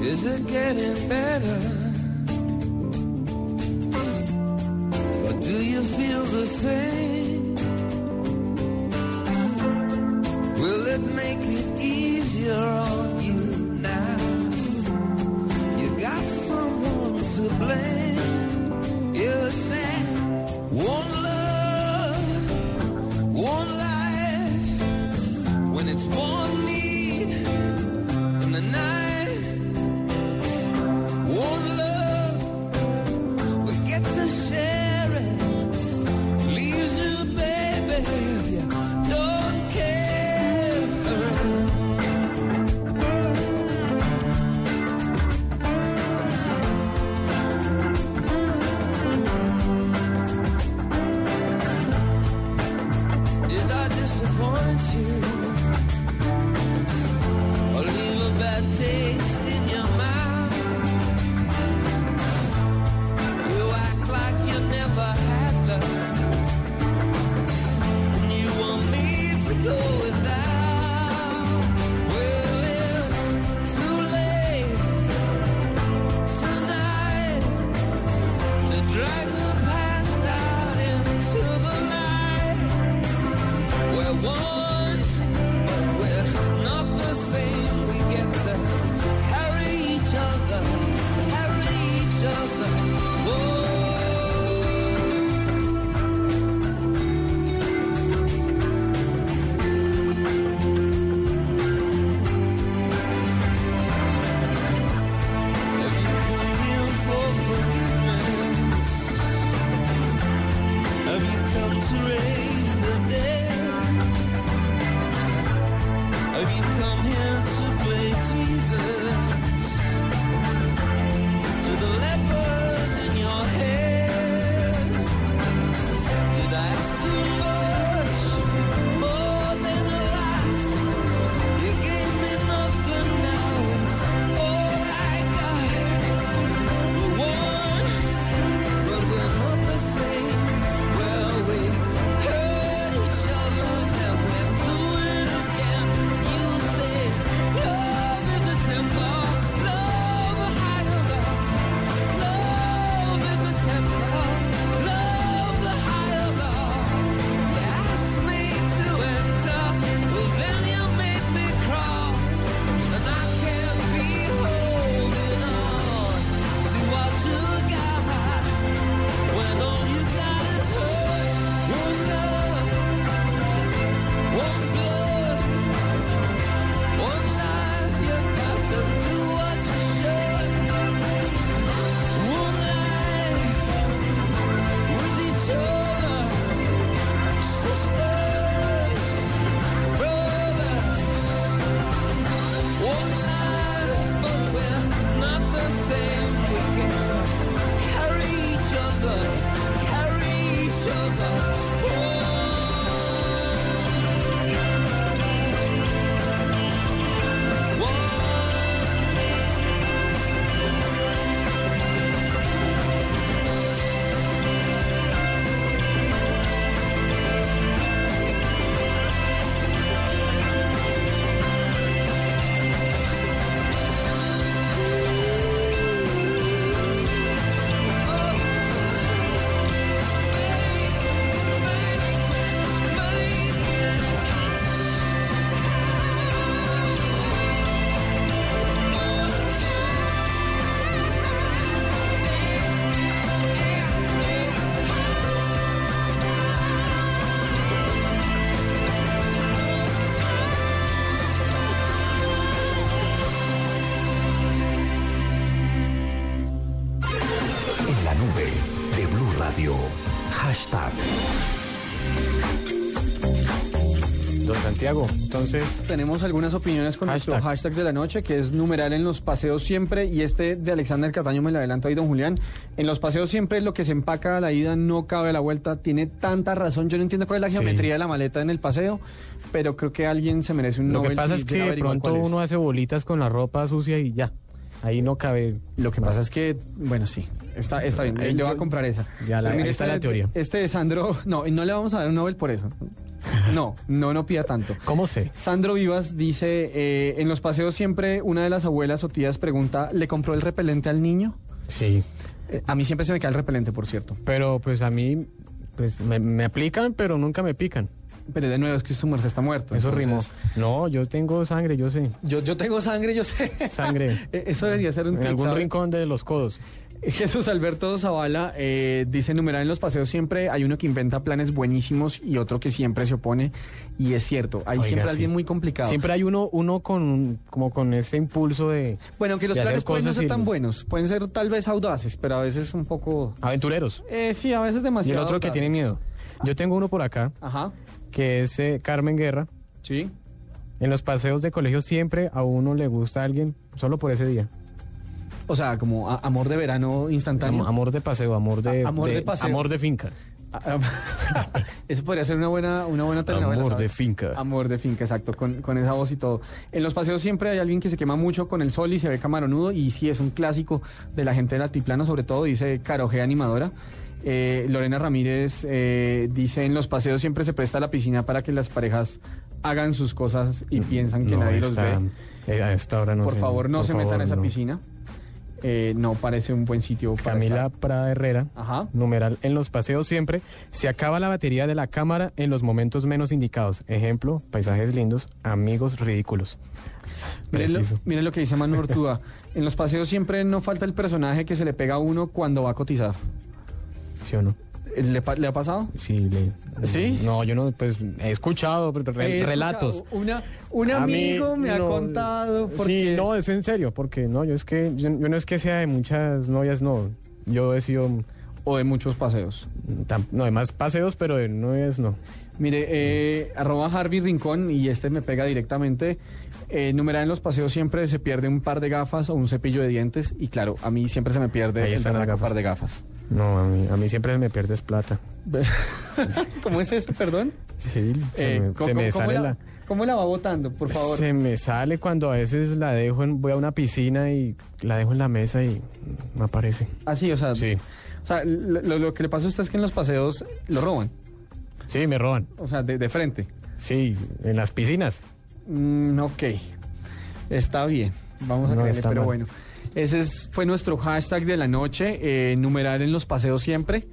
Is it getting better? Or do you feel the same? It make it easier on you now? You got someone to blame. You said one love, one life. When it's one need in the night. One love, Entonces, Tenemos algunas opiniones con nuestro Hashtag. de la noche, que es numeral en los paseos siempre, y este de Alexander Cataño me lo adelanto ahí, don Julián. En los paseos siempre lo que se empaca a la ida no cabe a la vuelta. Tiene tanta razón. Yo no entiendo cuál es la Sí. geometría de la maleta en el paseo, pero creo que alguien se merece un lo que pasa es que de pronto uno hace bolitas con la ropa sucia y ya. Ahí no cabe. Lo que pasa es que, bueno, sí, está, está bien. Ahí le voy a comprar esa. Ya la- mire, está este- la teoría. Este de Sandro, no, y no le vamos a dar un Nobel por eso. No, no, no pida tanto. ¿Cómo sé? Sandro Vivas dice, eh, en los paseos siempre una de las abuelas o tías pregunta, ¿le compró el repelente al niño? Sí. Eh, a mí siempre se me cae el repelente, por cierto. Pero pues a mí, pues me, me aplican, pero nunca me pican. Pero de nuevo, es que su muerte está muerto. Eso entonces- rimó. No, yo tengo sangre, yo sé. Yo, yo tengo sangre, yo sé. Sangre. Eh, Eso debería ser un En algún rincón de los codos. Jesús Alberto Zavala eh, dice, numeral en los paseos siempre hay uno que inventa planes buenísimos y otro que siempre se opone. Y es cierto, hay Oiga, siempre sí. alguien muy complicado. Siempre hay uno, uno con como con ese impulso de. Bueno, aunque los planes pueden no ser tan y- buenos, pueden ser tal vez audaces, pero a veces un poco... Aventureros. Eh, sí, a veces Y demasiado el otro que tiene miedo. Yo tengo uno por acá, Ajá, que es eh, Carmen Guerra. sí. En los paseos de colegio siempre a uno le gusta a alguien solo por ese día. O sea, como a- amor de verano instantáneo. Am- amor de paseo, amor de, A- amor de paseo. amor de finca. Eso podría ser una buena, una buena telenovela. Amor de finca. Amor de finca, exacto, con, con esa voz y todo. En los paseos siempre hay alguien que se quema mucho con el sol y se ve camaronudo y sí es un clásico de la gente del altiplano, sobre todo, dice Carogea Animadora. Eh, Lorena Ramírez eh, dice, en los paseos siempre se presta la piscina para que las parejas hagan sus cosas y piensan que No, nadie los ve. eh, a esta hora no Por favor, no por se metan a esa no. piscina. Eh, no parece un buen sitio para Camila estar. Prada Herrera, Ajá. numeral, en los paseos siempre se acaba la batería de la cámara en los momentos menos indicados. Ejemplo, paisajes lindos, amigos ridículos. Miren lo, Preciso. miren lo que dice Manu Ortúa. En los paseos siempre no falta el personaje que se le pega a uno cuando va a cotizar. ¿Sí o no? ¿Le, ha pasado? Sí, le- ¿Sí? No, yo no, pues he escuchado re- He relatos. escuchado, Una, un A mí, amigo me ha contado. Sí, porque- no, es en serio, porque no, yo es que, yo, yo no es que sea de muchas novias, no. Yo he sido, O de muchos paseos. no, de más paseos, pero de novias no. Mire, eh, arroba Harvey Rincón, y este me pega directamente. Eh, numeral en los paseos siempre se pierde un par de gafas o un cepillo de dientes. Y claro, a mí siempre se me pierde Ahí el están las berraco gafas. par de gafas. No, a mí, a mí siempre me pierdes plata. ¿Cómo es eso, perdón? Sí, se Eh, me, ¿cómo- se me cómo sale la, la... ¿Cómo la va votando, por favor? Se me sale cuando a veces la dejo, en, voy a una piscina y la dejo en la mesa y me aparece. Así, o sea, Sí. o sea lo, lo que le pasa a usted es que en los paseos lo roban. Sí, me roban. O sea, de, de frente. Sí, en las piscinas. Mm, ok. Está bien. Vamos a No, creerle, pero mal. bueno. Ese es- fue nuestro hashtag de la noche, eh, numeral en los paseos siempre.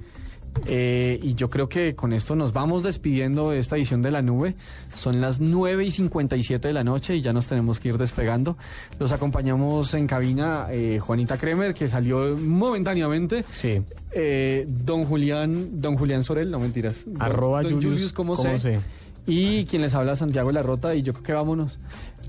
Eh, y yo creo que con esto nos vamos despidiendo de esta edición de la nube. Son las 9 y 57 de la noche y ya nos tenemos que ir despegando. Los acompañamos en cabina eh, Juanita Kremer, que salió momentáneamente. Sí. Eh, don Julián, don Julián Sorel, no mentiras. Don- Arroba don Julius, ¿cómo, ¿cómo sé? sé? Y quien les habla Santiago Larrota y yo creo que vámonos.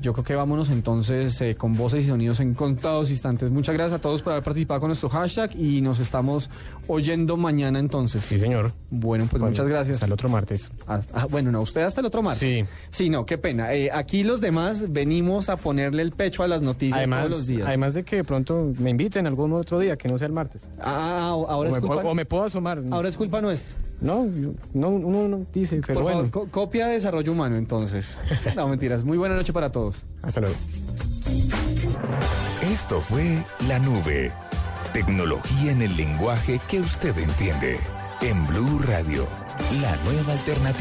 Yo creo que vámonos entonces eh, con voces y sonidos en contados instantes. Muchas gracias a todos por haber participado con nuestro hashtag y nos estamos oyendo mañana entonces. Sí, señor. Bueno, pues Bueno, muchas gracias. Hasta el otro martes. Ah, ah, bueno, no, usted hasta el otro martes. Sí. Sí, no, qué pena. Eh, aquí los demás venimos a ponerle el pecho a las noticias Además, todos los días. además de que pronto me inviten algún otro día que no sea el martes. ah, ahora o, es me, culpa, o me puedo asomar. ahora es culpa nuestra. No, no, uno no dice, pero Por bueno. favor, co- copia de desarrollo humano entonces. no, mentiras. Muy buena noche para Hasta luego. Esto fue La Nube. Tecnología en el lenguaje que usted entiende. En Blue Radio, la nueva alternativa.